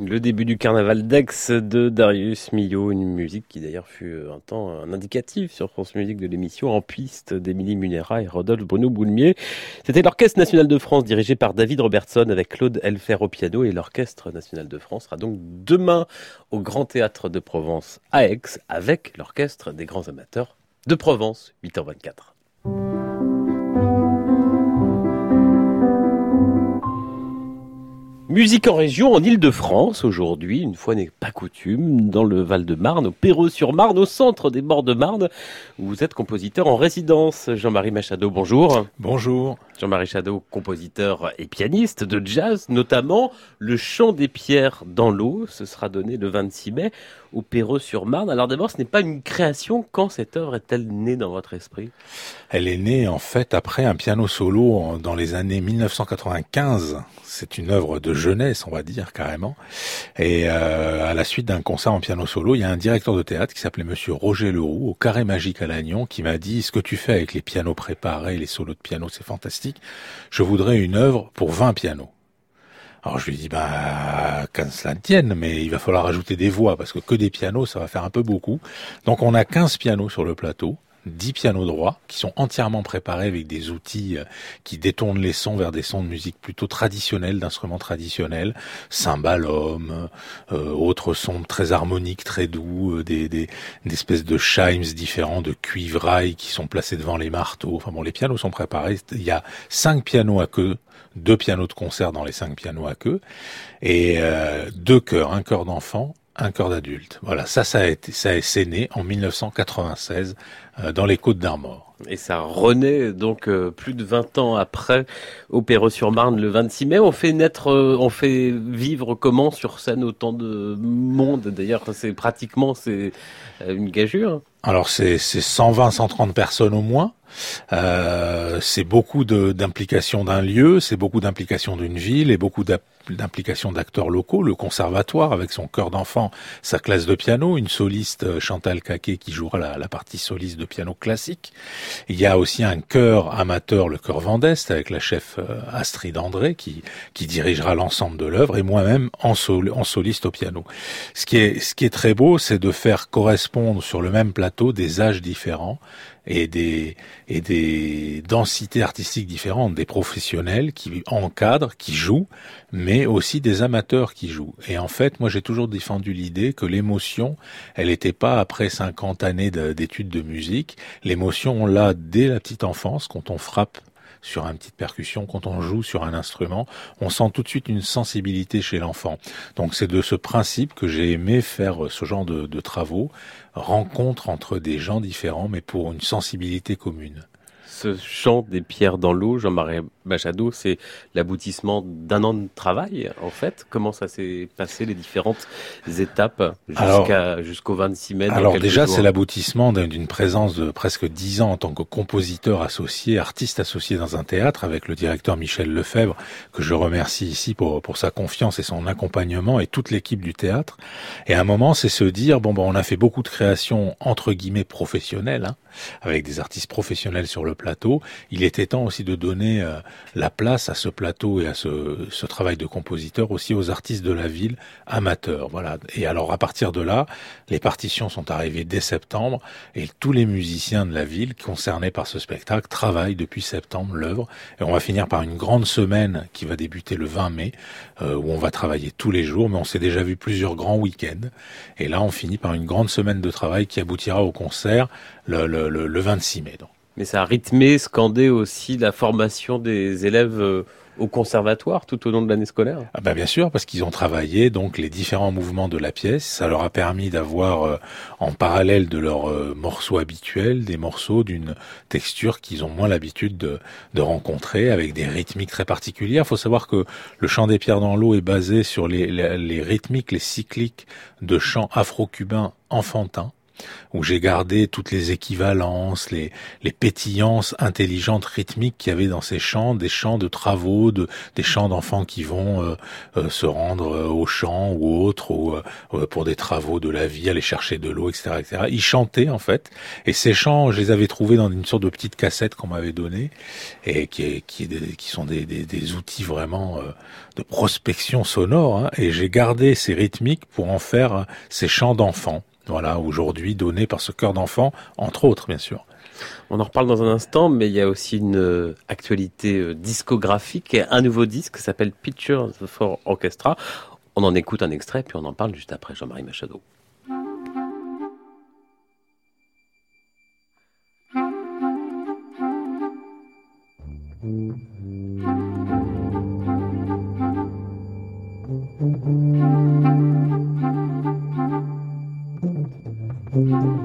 Le début du carnaval d'Aix de Darius Milhaud, une musique qui d'ailleurs fut un temps un indicatif sur France Musique de l'émission En piste d'Émilie Munera et Rodolphe Bruno Boulmier. C'était l'Orchestre national de France dirigé par David Robertson avec Claude Elfer au piano et l'Orchestre national de France sera donc demain au Grand Théâtre de Provence à Aix avec l'Orchestre des grands amateurs de Provence, 8h24. Musique en région, en Ile-de-France, aujourd'hui, une fois n'est pas coutume, dans le Val-de-Marne, au Perreux-sur-Marne, au centre des bords de Marne, où vous êtes compositeur en résidence. Jean-Marie Machado, bonjour. Bonjour. Jean-Marie Chado, compositeur et pianiste de jazz, notamment le chant des pierres dans l'eau. Ce sera donné le 26 mai au Perreux-sur-Marne. Alors d'abord, ce n'est pas une création. Quand cette œuvre est-elle née dans votre esprit? Elle est née en fait après un piano solo dans les années 1995. C'est une œuvre de jeunesse, on va dire carrément. Et euh, à la suite d'un concert en piano solo, il y a un directeur de théâtre qui s'appelait Monsieur Roger Leroux au Carré Magique à Lannion qui m'a dit ce que tu fais avec les pianos préparés, les solos de piano, c'est fantastique je voudrais une œuvre pour 20 pianos. Alors je lui dis, bah, qu'un cela tienne, mais il va falloir ajouter des voix, parce que que des pianos, ça va faire un peu beaucoup. Donc on a 15 pianos sur le plateau, 10 pianos droits qui sont entièrement préparés avec des outils euh, qui détournent les sons vers des sons de musique plutôt traditionnels, d'instruments traditionnels, cymbalum, euh, autres sons très harmoniques, très doux, euh, des, des, espèces de chimes différents, de cuivrailles qui sont placés devant les marteaux. Enfin bon, les pianos sont préparés. Il y a cinq pianos à queue deux pianos de concert dans les cinq pianos à queue, et euh, deux chœurs, un chœur d'enfant, un chœur d'adulte. Voilà, ça, ça a été, ça a né en 1996 euh, dans les Côtes d'Armor. Et ça renaît donc euh, plus de 20 ans après au sur marne le 26 mai. On fait naître, euh, on fait vivre comment sur scène autant de monde? D'ailleurs, c'est pratiquement c'est une gageure. Alors c'est 120, 130 personnes au moins. Euh, c'est beaucoup d'implication d'un lieu, c'est beaucoup d'implication d'une ville et beaucoup d'implication d'acteurs locaux. Le conservatoire avec son chœur d'enfant, sa classe de piano, une soliste euh, Chantal Caquet qui jouera la, la, partie soliste de piano classique. Il y a aussi un chœur amateur, le chœur Vendeste, avec la chef euh, Astrid André qui, qui dirigera l'ensemble de l'œuvre et moi-même en, en soliste au piano. Ce qui est, ce qui est très beau, c'est de faire correspondre sur le même plateau des âges différents et des, et des densités artistiques différentes, des professionnels qui encadrent, qui jouent, mais aussi des amateurs qui jouent. Et en fait, moi j'ai toujours défendu l'idée que l'émotion, elle n'était pas après 50 années d'études de musique, l'émotion on l'a dès la petite enfance, quand on frappe sur une petite percussion, quand on joue sur un instrument, on sent tout de suite une sensibilité chez l'enfant. Donc c'est de ce principe que j'ai aimé faire ce genre de, de travaux, rencontre entre des gens différents, mais pour une sensibilité commune ce chant des pierres dans l'eau, Jean-Marie Machado, c'est l'aboutissement d'un an de travail, en fait. Comment ça s'est passé, les différentes étapes jusqu'à, jusqu'au 26 mai Alors déjà, c'est l'aboutissement d'une présence de presque dix ans en tant que compositeur associé, artiste associé dans un théâtre avec le directeur Michel Lefebvre, que je remercie ici pour, pour sa confiance et son accompagnement et toute l'équipe du théâtre. Et à un moment, c'est se dire, bon, bon, on a fait beaucoup de créations entre guillemets professionnelles, hein, avec des artistes professionnels sur le plateau. Il était temps aussi de donner euh, la place à ce plateau et à ce, travail de compositeur aussi aux artistes de la ville amateurs. Voilà. Et alors à partir de là, les partitions sont arrivées dès septembre et tous les musiciens de la ville concernés par ce spectacle travaillent depuis septembre l'œuvre. Et on va finir par une grande semaine qui va débuter le 20 mai euh, où on va travailler tous les jours, mais on s'est déjà vu plusieurs grands week-ends. Et là, on finit par une grande semaine de travail qui aboutira au concert le, le, le 26 mai. Donc. Mais ça a rythmé, scandé aussi la formation des élèves euh, au conservatoire tout au long de l'année scolaire? Ah ben Bien sûr, parce qu'ils ont travaillé donc les différents mouvements de la pièce. Ça leur a permis d'avoir euh, en parallèle de leurs euh, morceaux habituels des morceaux d'une texture qu'ils ont moins l'habitude de, de, rencontrer, avec des rythmiques très particulières. Il faut savoir que le chant des pierres dans l'eau est basé sur les, les, les rythmiques, les cycliques de chants afro-cubains enfantins où j'ai gardé toutes les équivalences, les, les pétillances intelligentes rythmiques qu'il y avait dans ces chants, des chants de travaux, de, des chants d'enfants qui vont euh, euh, se rendre euh, au champ ou autre, ou pour des travaux de la vie, aller chercher de l'eau, etc., etc. Ils chantaient en fait, et ces chants, je les avais trouvés dans une sorte de petite cassette qu'on m'avait donnée, et qui, qui, qui sont des, des, des outils vraiment de prospection sonore, hein, et j'ai gardé ces rythmiques pour en faire ces chants d'enfants. Voilà, aujourd'hui donnés par ce cœur d'enfant, entre autres, bien sûr. On en reparle dans un instant, mais il y a aussi une euh, actualité euh, discographique, un nouveau disque qui s'appelle Pictures for Orchestra. On en écoute un extrait, puis on en parle juste après Jean-Marie Machado. Un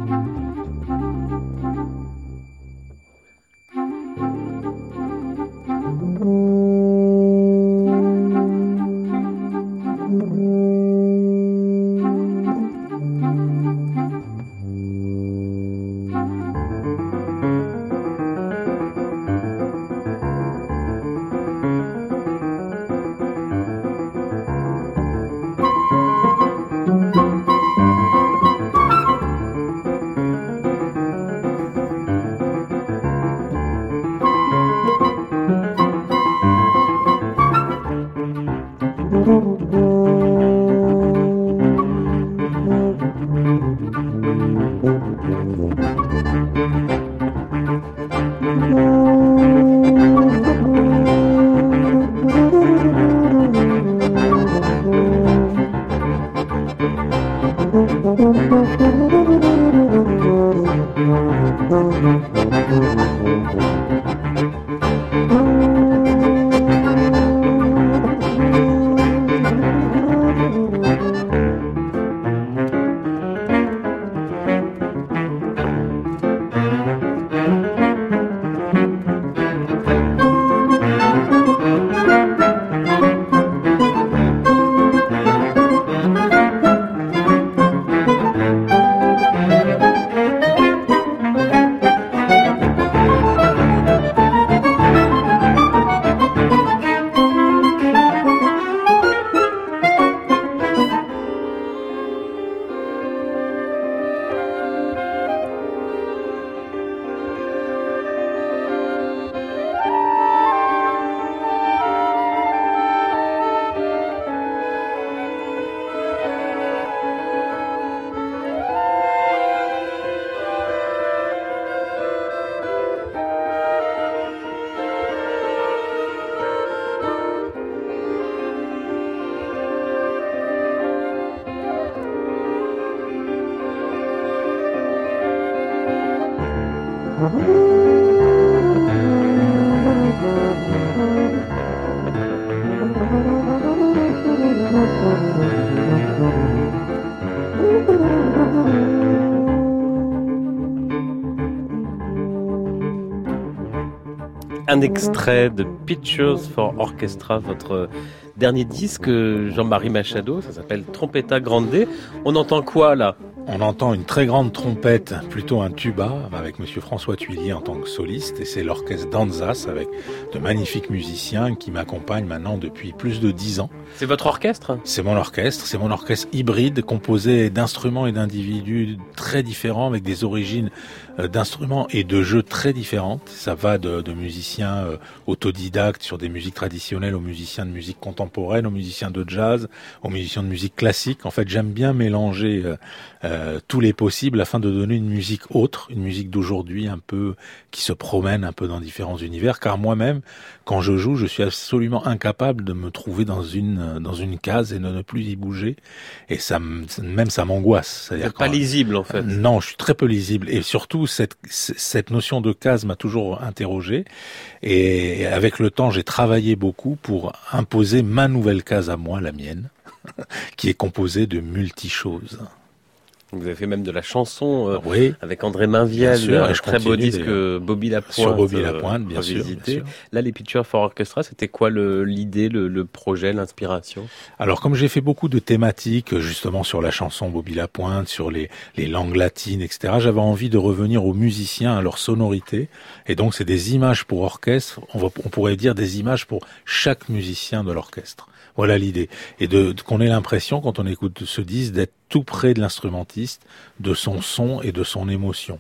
extrait de Pictures for Orchestra, votre dernier disque, Jean-Marie Machado, ça s'appelle Trompetta Grande. On entend quoi là? On entend une très grande trompette, plutôt un tuba, avec Monsieur François Tuillier en tant que soliste, et c'est l'orchestre d'Anzas avec de magnifiques musiciens qui m'accompagnent maintenant depuis plus de dix ans. C'est votre orchestre? C'est mon orchestre, c'est mon orchestre hybride composé d'instruments et d'individus très différents avec des origines euh, d'instruments et de jeux très différentes. Ça va de, de musiciens euh, autodidactes sur des musiques traditionnelles aux musiciens de musique contemporaine, aux musiciens de jazz, aux musiciens de musique classique. En fait, j'aime bien mélanger euh, euh, tous les possibles afin de donner une musique autre, une musique d'aujourd'hui un peu qui se promène un peu dans différents univers. Car moi-même, quand je joue, je suis absolument incapable de me trouver dans une dans une case et de ne plus y bouger. Et ça, même ça m'angoisse. C'est pas lisible en fait. Non, je suis très peu lisible. Et surtout, cette cette notion de case m'a toujours interrogé. Et avec le temps, j'ai travaillé beaucoup pour imposer ma nouvelle case à moi, la mienne, <laughs> qui est composée de multi choses. Vous avez fait même de la chanson euh, Oui. avec André Mainviel, sûr, un je très beau disque euh, Bobby Lapointe. Sur Bobby euh, Lapointe, bien sûr, bien revisité. sûr. Là, les Pictures for Orchestra, c'était quoi l'idée, le, le projet, l'inspiration? Alors comme j'ai fait beaucoup de thématiques euh, justement sur la chanson Bobby Lapointe, sur les, les langues latines, etc., j'avais envie de revenir aux musiciens, à leur sonorité. Et donc c'est des images pour orchestre, on, va- on pourrait dire des images pour chaque musicien de l'orchestre. Voilà l'idée. Et de, qu'on ait l'impression, quand on écoute ce disque, d'être tout près de l'instrumentiste, de son son et de son émotion.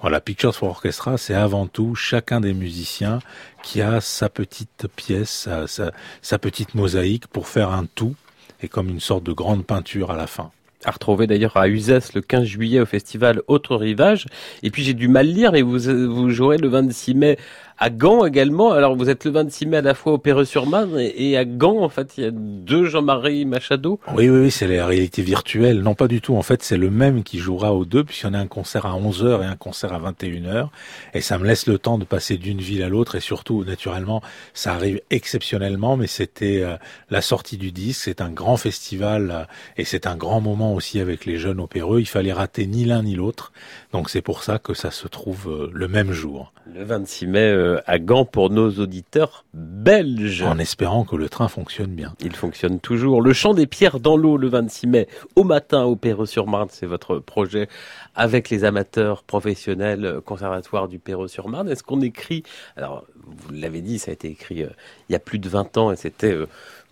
Voilà, Pictures for Orchestra, c'est avant tout chacun des musiciens qui a sa petite pièce, sa, sa, petite mosaïque pour faire un tout et comme une sorte de grande peinture à la fin. À retrouver d'ailleurs à Uzès le 15 juillet au festival Autre Rivage. Et puis j'ai du mal lire, mais vous, vous jouerez le 26 mai à Gand également. Alors vous êtes le 26 mai à la fois au Perreux-sur-Marne et, et à Gand, en fait, il y a deux Jean-Marie Machado. Oui, oui, oui, c'est la réalité virtuelle. Non, pas du tout. En fait, c'est le même qui jouera aux deux, puisqu'il y en a un concert à 11h et un concert à 21h. Et ça me laisse le temps de passer d'une ville à l'autre. Et surtout, naturellement, ça arrive exceptionnellement, mais c'était euh, la sortie du disque. C'est un grand festival euh, et c'est un grand moment aussi avec les jeunes opéreux. Il fallait rater ni l'un ni l'autre. Donc c'est pour ça que ça se trouve euh, le même jour. Le 26 mai euh, à Gand pour nos auditeurs belges. En espérant que le train fonctionne bien. Il fonctionne toujours. Le chant des pierres dans l'eau le 26 mai au matin au Perreux-sur-Marne, c'est votre projet avec les amateurs professionnels euh, conservatoires du Perreux-sur-Marne. Est-ce qu'on écrit, alors vous l'avez dit, ça a été écrit euh, il y a plus de 20 ans et c'était euh,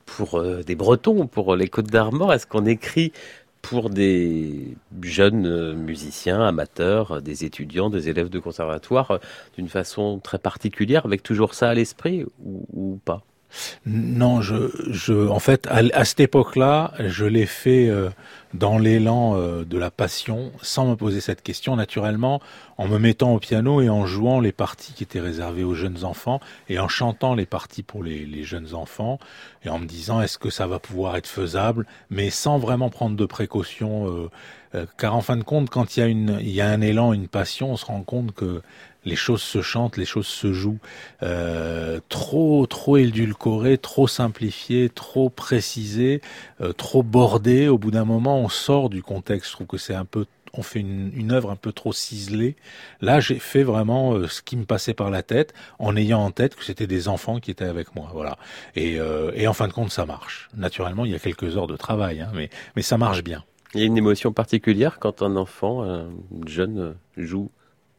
pour euh, des Bretons, pour les Côtes d'Armor. Est-ce qu'on écrit pour des jeunes euh, musiciens, amateurs, euh, des étudiants, des élèves de conservatoire, euh, d'une façon très particulière, avec toujours ça à l'esprit ou, ou pas? Non, je, je, en fait, à, à cette époque-là, je l'ai fait euh, dans l'élan euh, de la passion, sans me poser cette question, naturellement, en me mettant au piano et en jouant les parties qui étaient réservées aux jeunes enfants et en chantant les parties pour les, les jeunes enfants et en me disant est-ce que ça va pouvoir être faisable, mais sans vraiment prendre de précautions. euh, euh, car en fin de compte, quand il y a une, il y a un élan, une passion, on se rend compte que les choses se chantent, les choses se jouent. Euh, trop, trop édulcoré, trop simplifié, trop précisé, euh, trop bordé. Au bout d'un moment, on sort du contexte. Je trouve que c'est un peu, on fait une, une œuvre un peu trop ciselée. Là, j'ai fait vraiment euh, ce qui me passait par la tête, en ayant en tête que c'était des enfants qui étaient avec moi. Voilà. Et, euh, et en fin de compte, ça marche. Naturellement, il y a quelques heures de travail, hein, mais, mais ça marche bien. Il y a une émotion particulière quand un enfant, un jeune, euh, joue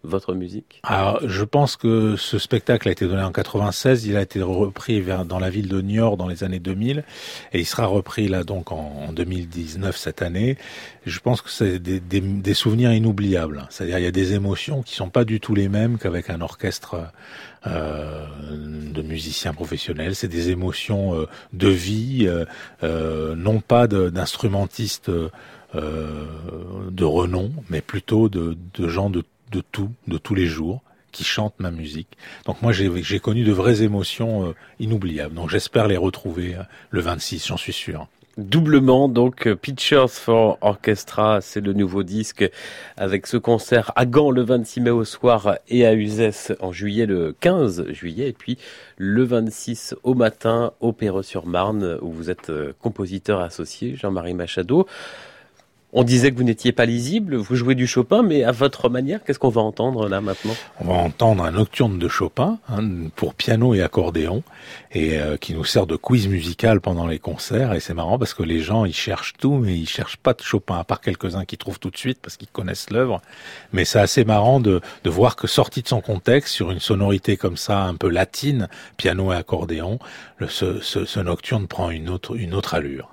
votre musique Alors, je pense que ce spectacle a été donné en 96, il a été repris dans la ville de Niort dans les années 2000, et il sera repris là donc en, en 2019 cette année. Je pense que c'est des, souvenirs inoubliables. C'est-à-dire il y a des émotions qui sont pas du tout les mêmes qu'avec un orchestre euh, de musiciens professionnels. C'est des émotions euh, de vie, euh, euh, non pas de- d'instrumentistes euh, de renom, mais plutôt de, de gens de, de tout, de tous les jours qui chantent ma musique. Donc moi j'ai connu de vraies émotions euh, inoubliables. Donc j'espère les retrouver euh, le 26, j'en suis sûr. Doublement, donc euh, Pictures for Orchestra, c'est le nouveau disque avec ce concert à Gand le 26 mai au soir et à Uzès en juillet le 15 juillet et puis le 26 au matin au Perreux-sur-Marne où vous êtes compositeur associé Jean-Marie Machado. On disait que vous n'étiez pas lisible, vous jouez du Chopin, mais à votre manière, qu'est-ce qu'on va entendre là maintenant? On va entendre un nocturne de Chopin hein, pour piano et accordéon et euh, qui nous sert de quiz musical pendant les concerts et c'est marrant parce que les gens ils cherchent tout mais ils cherchent pas de Chopin à part quelques-uns qui trouvent tout de suite parce qu'ils connaissent l'œuvre mais c'est assez marrant de, de voir que sorti de son contexte sur une sonorité comme ça un peu latine piano et accordéon le, ce, ce, ce nocturne prend une autre une autre allure.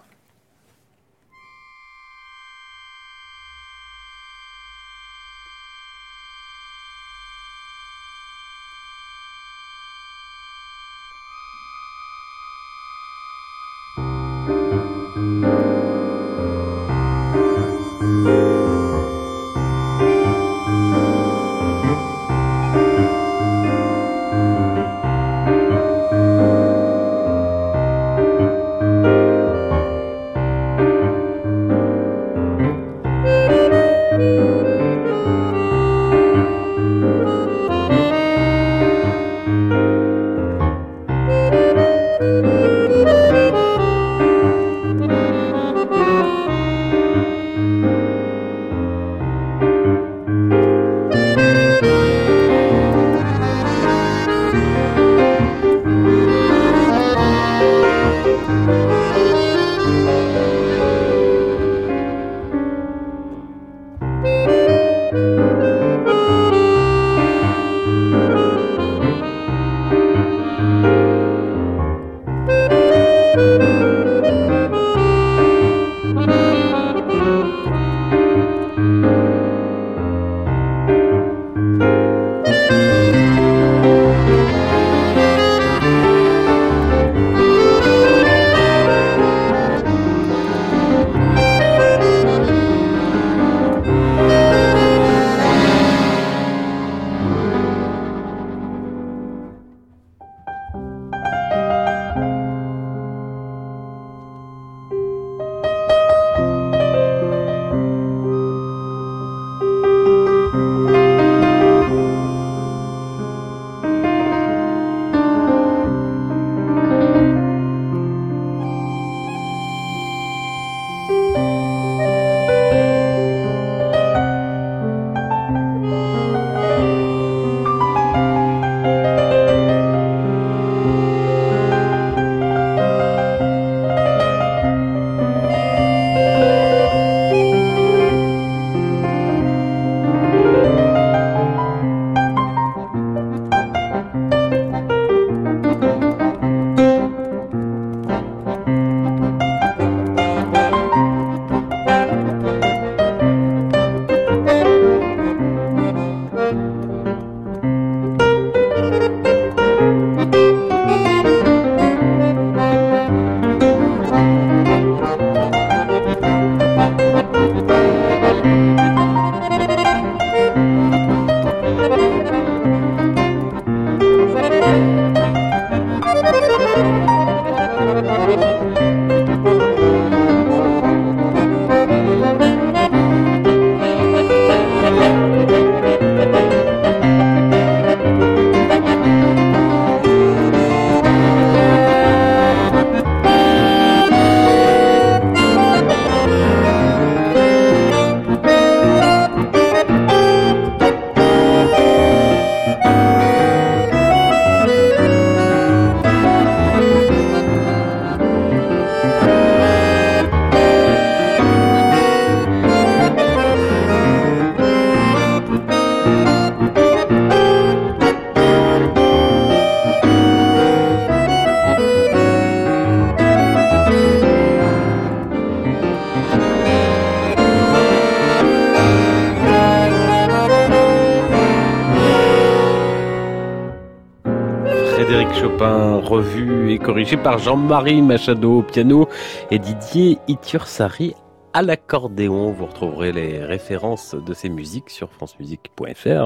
Par Jean-Marie Machado au piano et Didier Itursari à l'accordéon. Vous retrouverez les références de ces musiques sur francemusique.fr,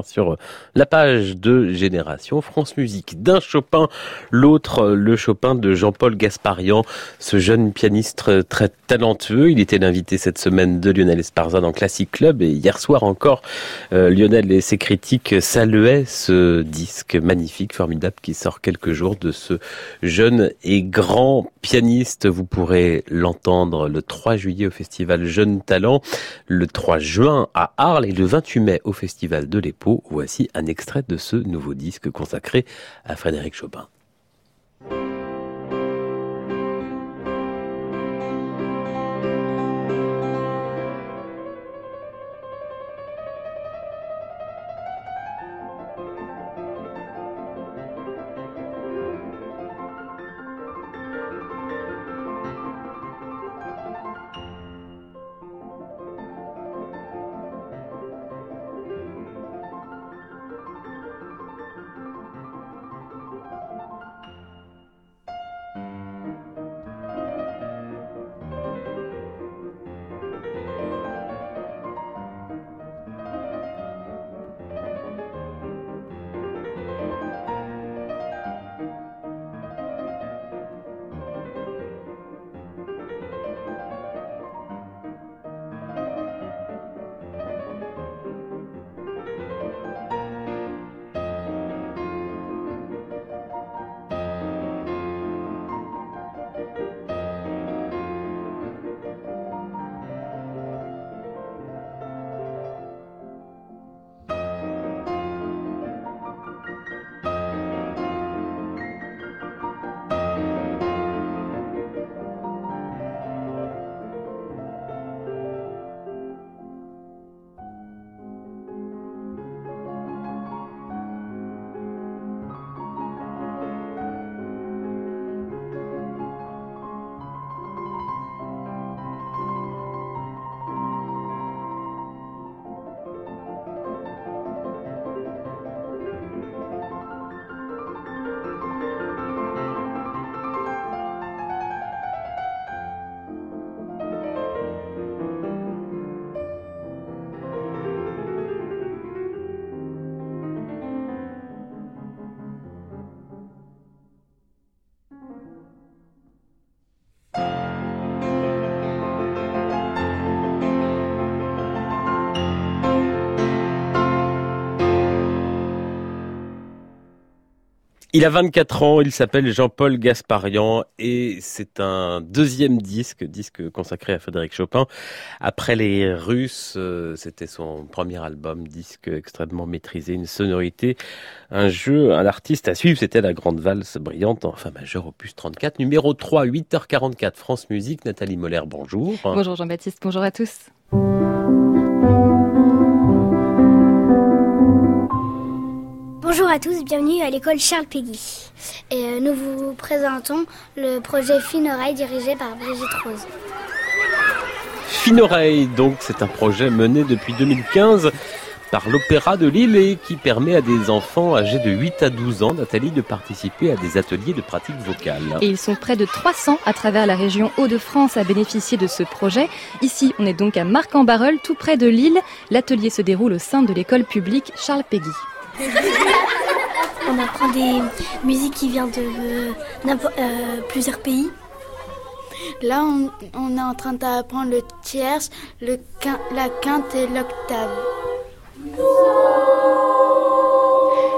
sur la page de Génération France Musique. D'un Chopin, l'autre, le Chopin de Jean-Paul Gasparian, ce jeune pianiste très talentueux. Il était l'invité cette semaine de Lionel Esparza dans Classic Club et hier soir encore, euh, Lionel et ses critiques saluaient ce disque magnifique, formidable qui sort quelques jours de ce jeune et grand pianiste. Vous pourrez l'entendre le 3 juillet au festival Jeune Talent, le 3 juin à Arles et le 28 mai au festival de l'Epo. Voici un extrait de ce nouveau disque consacré à Frédéric Chopin. Il a 24 ans, il s'appelle Jean-Paul Gasparian et c'est un deuxième disque, disque consacré à Frédéric Chopin. Après les Russes, euh, c'était son premier album, disque extrêmement maîtrisé, une sonorité, un jeu, un artiste à suivre. C'était la grande valse brillante en fa majeur opus 34, numéro 3, 8h44, France Musique. Nathalie Moller, bonjour. Bonjour Jean-Baptiste, bonjour à tous. Bonjour à tous, bienvenue à l'école Charles Péguy. Et euh, nous vous présentons le projet Fine Oreille dirigé par Brigitte Rose. Fine Oreille, donc, c'est un projet mené depuis 2015 par l'Opéra de Lille et qui permet à des enfants âgés de 8 à 12 ans, Nathalie, de participer à des ateliers de pratique vocale. Et ils sont près de 300 à travers la région Hauts-de-France à bénéficier de ce projet. Ici, on est donc à Marc-en-Barœul, tout près de Lille. L'atelier se déroule au sein de l'école publique Charles Péguy. <laughs> On apprend des musiques qui viennent de euh, euh, plusieurs pays. Là, on, est en train d'apprendre le tierce, la quinte et l'octave.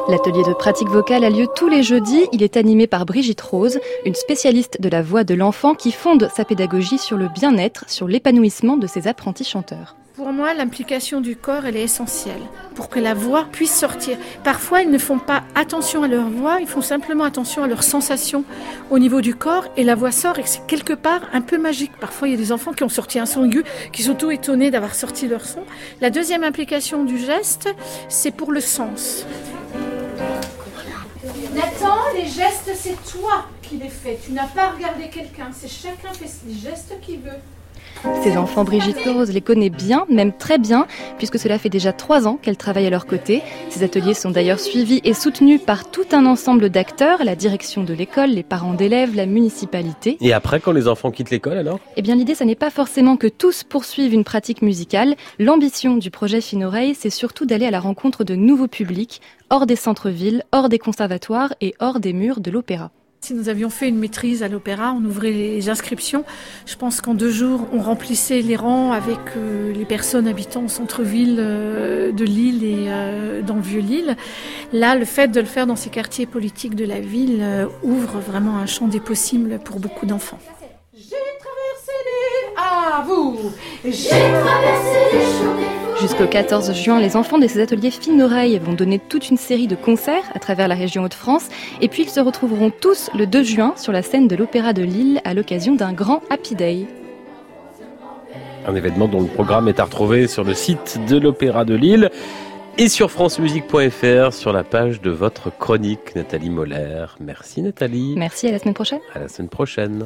L'atelier de pratique vocale a lieu tous les jeudis. Il est animé par Brigitte Rose, une spécialiste de la voix de l'enfant qui fonde sa pédagogie sur le bien-être, sur l'épanouissement de ses apprentis chanteurs. Pour moi, l'implication du corps, elle est essentielle pour que la voix puisse sortir. Parfois, ils ne font pas attention à leur voix, ils font simplement attention à leurs sensations au niveau du corps et la voix sort et c'est quelque part un peu magique. Parfois, il y a des enfants qui ont sorti un son aigu, qui sont tout étonnés d'avoir sorti leur son. La deuxième implication du geste, c'est pour le sens. Nathan, les gestes, c'est toi qui les fais. Tu n'as pas regardé quelqu'un. C'est chacun fait les gestes qu'il veut. Ces enfants, Brigitte Rose les connaît bien, même très bien, puisque cela fait déjà trois ans qu'elle travaille à leur côté. Ces ateliers sont d'ailleurs suivis et soutenus par tout un ensemble d'acteurs, la direction de l'école, les parents d'élèves, la municipalité. Et après, quand les enfants quittent l'école, alors? Eh bien, l'idée, ça n'est pas forcément que tous poursuivent une pratique musicale. L'ambition du projet Finoreille, c'est surtout d'aller à la rencontre de nouveaux publics, hors des centres-villes, hors des conservatoires et hors des murs de l'opéra. Si nous avions fait une maîtrise à l'opéra, on ouvrait les inscriptions. Je pense qu'en deux jours, on remplissait les rangs avec euh, les personnes habitant au centre-ville euh, de Lille et euh, dans le Vieux-Lille. Là, le fait de le faire dans ces quartiers politiques de la ville ouvre vraiment un champ des possibles pour beaucoup d'enfants. À vous J'ai traversé les champs des Jusqu'au 14 juin, les enfants de ces ateliers fines oreilles vont donner toute une série de concerts à travers la région Hauts-de-France. Et puis ils se retrouveront tous le 2 juin sur la scène de l'Opéra de Lille à l'occasion d'un grand Happy Day. Un événement dont le programme est à retrouver sur le site de l'Opéra de Lille et sur francemusique.fr sur la page de votre chronique, Nathalie Moller. Merci Nathalie. Merci, à la semaine prochaine. À la semaine prochaine.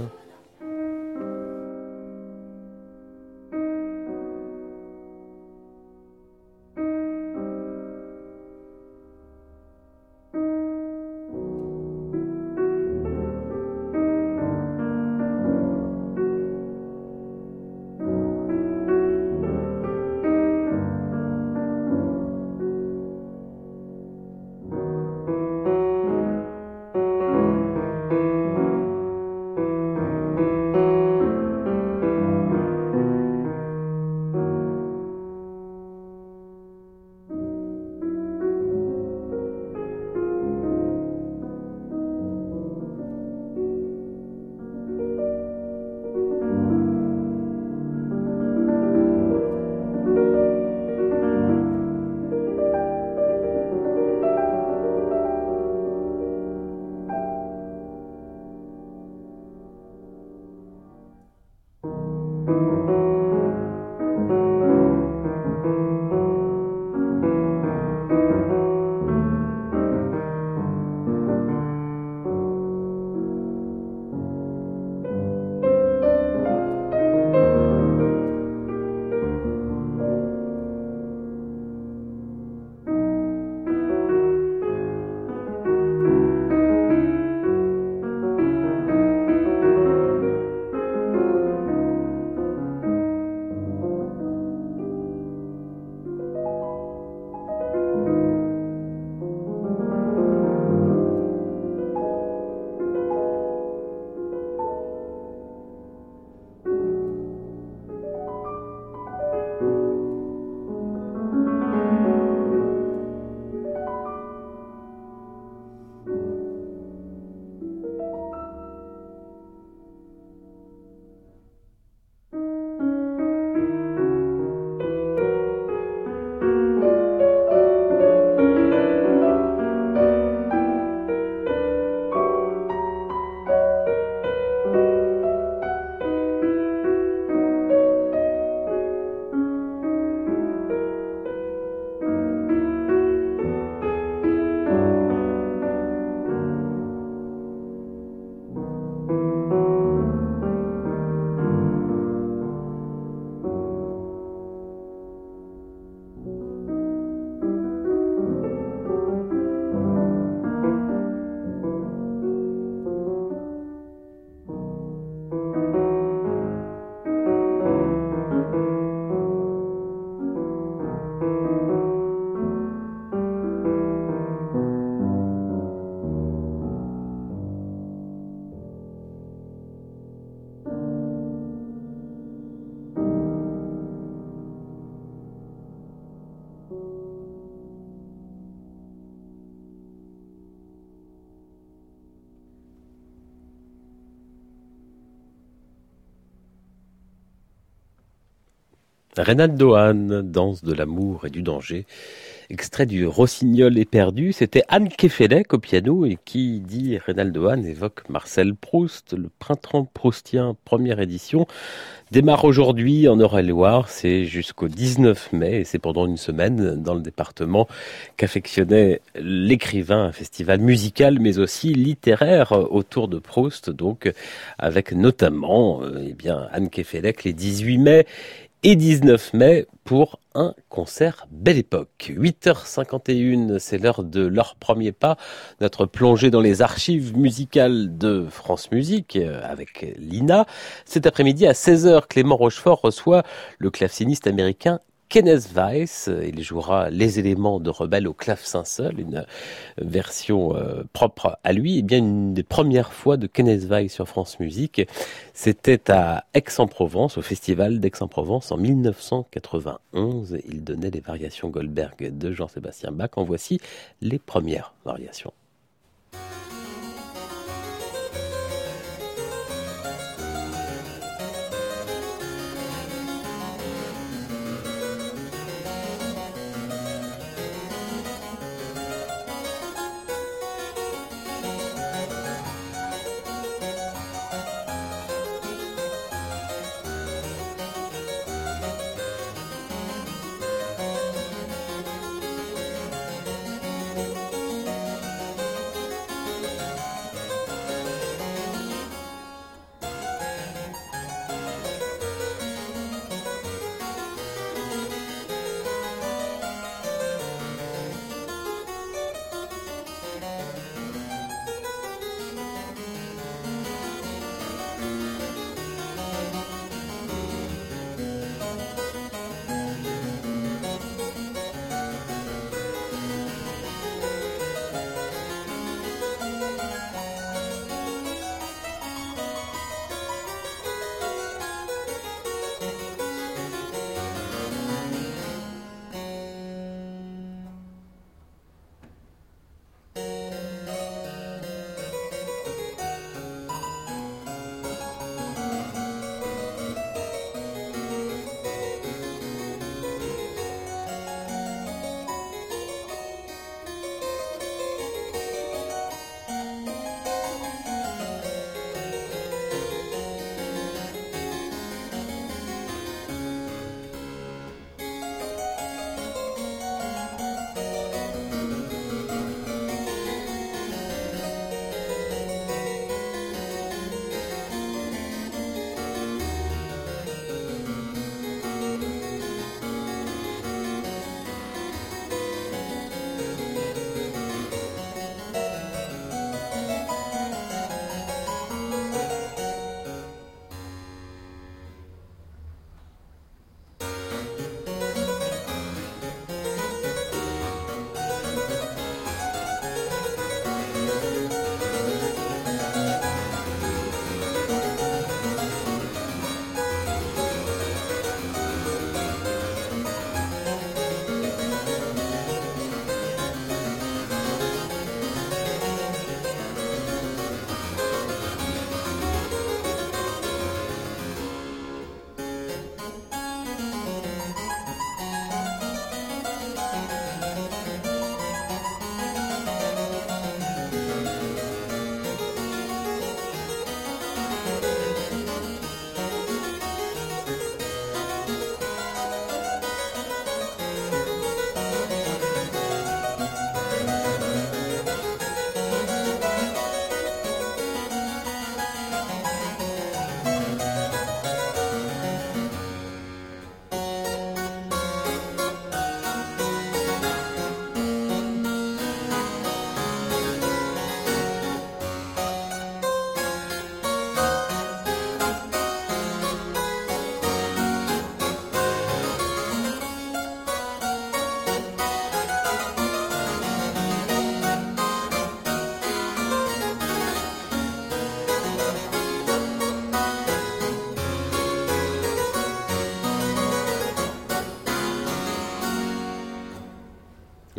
Reynald Dohan, danse de l'amour et du danger, extrait du Rossignol éperdu. C'était Anne Kefelec au piano et qui dit Reynaldo Hahn évoque Marcel Proust, le printemps proustien, première édition démarre aujourd'hui en Eure-et-Loire. C'est jusqu'au 19 mai et c'est pendant une semaine dans le département qu'affectionnait l'écrivain, un festival musical mais aussi littéraire autour de Proust, donc avec notamment euh, eh bien Anne Kefelec les 18 mai et 19 mai pour un concert Belle Époque. 8h51, c'est l'heure de leur premier pas, notre plongée dans les archives musicales de France Musique euh, avec Lina. Cet après-midi à 16h, Clément Rochefort reçoit le claveciniste américain Kenneth Weiss. Il jouera les éléments de Rebelle au clavecin-seul, une version euh, propre à lui. Et bien une des premières fois de Kenneth Weiss sur France Musique, c'était à Aix-en-Provence, au festival d'Aix-en-Provence en 1991. Il donnait les variations Goldberg de Jean-Sébastien Bach. En voici les premières variations.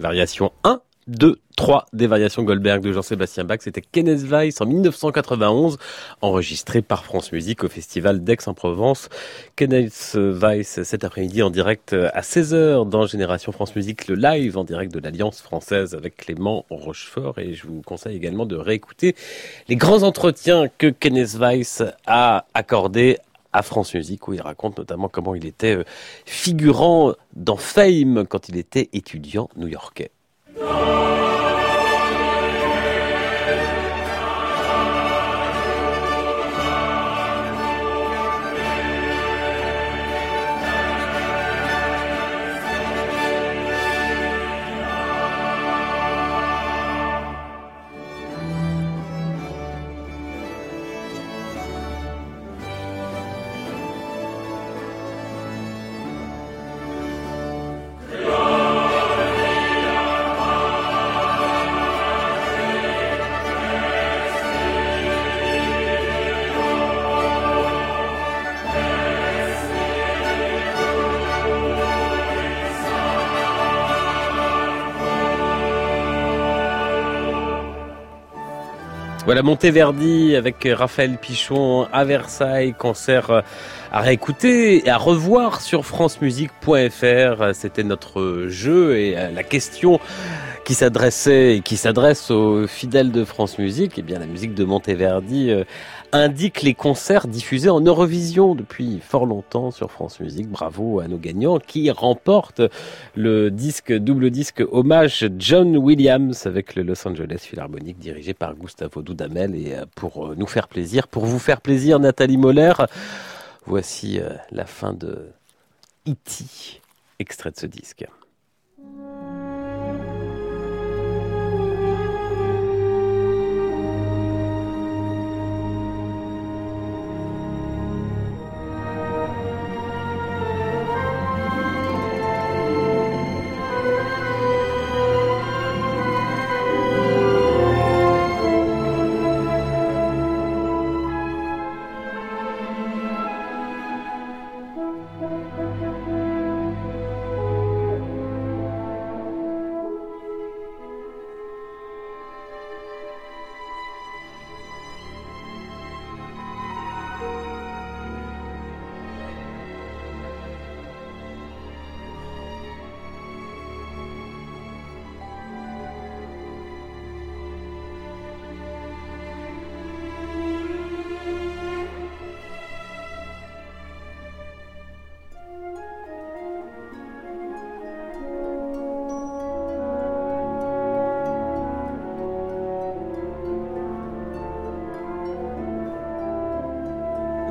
Variation 1 deux, trois des variations Goldberg de Jean-Sébastien Bach. C'était Kenneth Weiss en 1991, enregistré par France Musique au festival d'Aix-en-Provence. Kenneth Weiss cet après-midi en direct à 16h dans Génération France Musique, le live en direct de l'Alliance française avec Clément Rochefort. Et je vous conseille également de réécouter les grands entretiens que Kenneth Weiss a accordés à France Musique où il raconte notamment comment il était euh, figurant dans Fame quand il était étudiant new-yorkais. Voilà Monteverdi avec Raphaël Pichon à Versailles, concert euh, à réécouter et à revoir sur francemusique.fr. C'était notre jeu et euh, la question qui s'adressait et qui s'adresse aux fidèles de France Musique, eh bien la musique de Monteverdi euh, indique les concerts diffusés en Eurovision depuis fort longtemps sur France Musique. Bravo à nos gagnants qui remportent le disque, double disque hommage John Williams avec le Los Angeles Philharmonic dirigé par Gustavo Dudamel. Et euh, pour euh, nous faire plaisir, pour vous faire plaisir, Nathalie Moller, voici la fin de E.T., extrait de ce disque.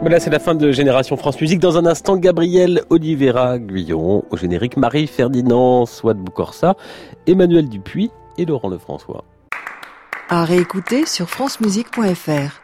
Voilà, c'est la fin de Génération France Musique. Dans un instant, Gabriel Oliveira Guyon, au générique Marie-Ferdinand Swat Boucorsa, Emmanuel Dupuis et Laurent Lefrançois. À réécouter sur francemusique.fr.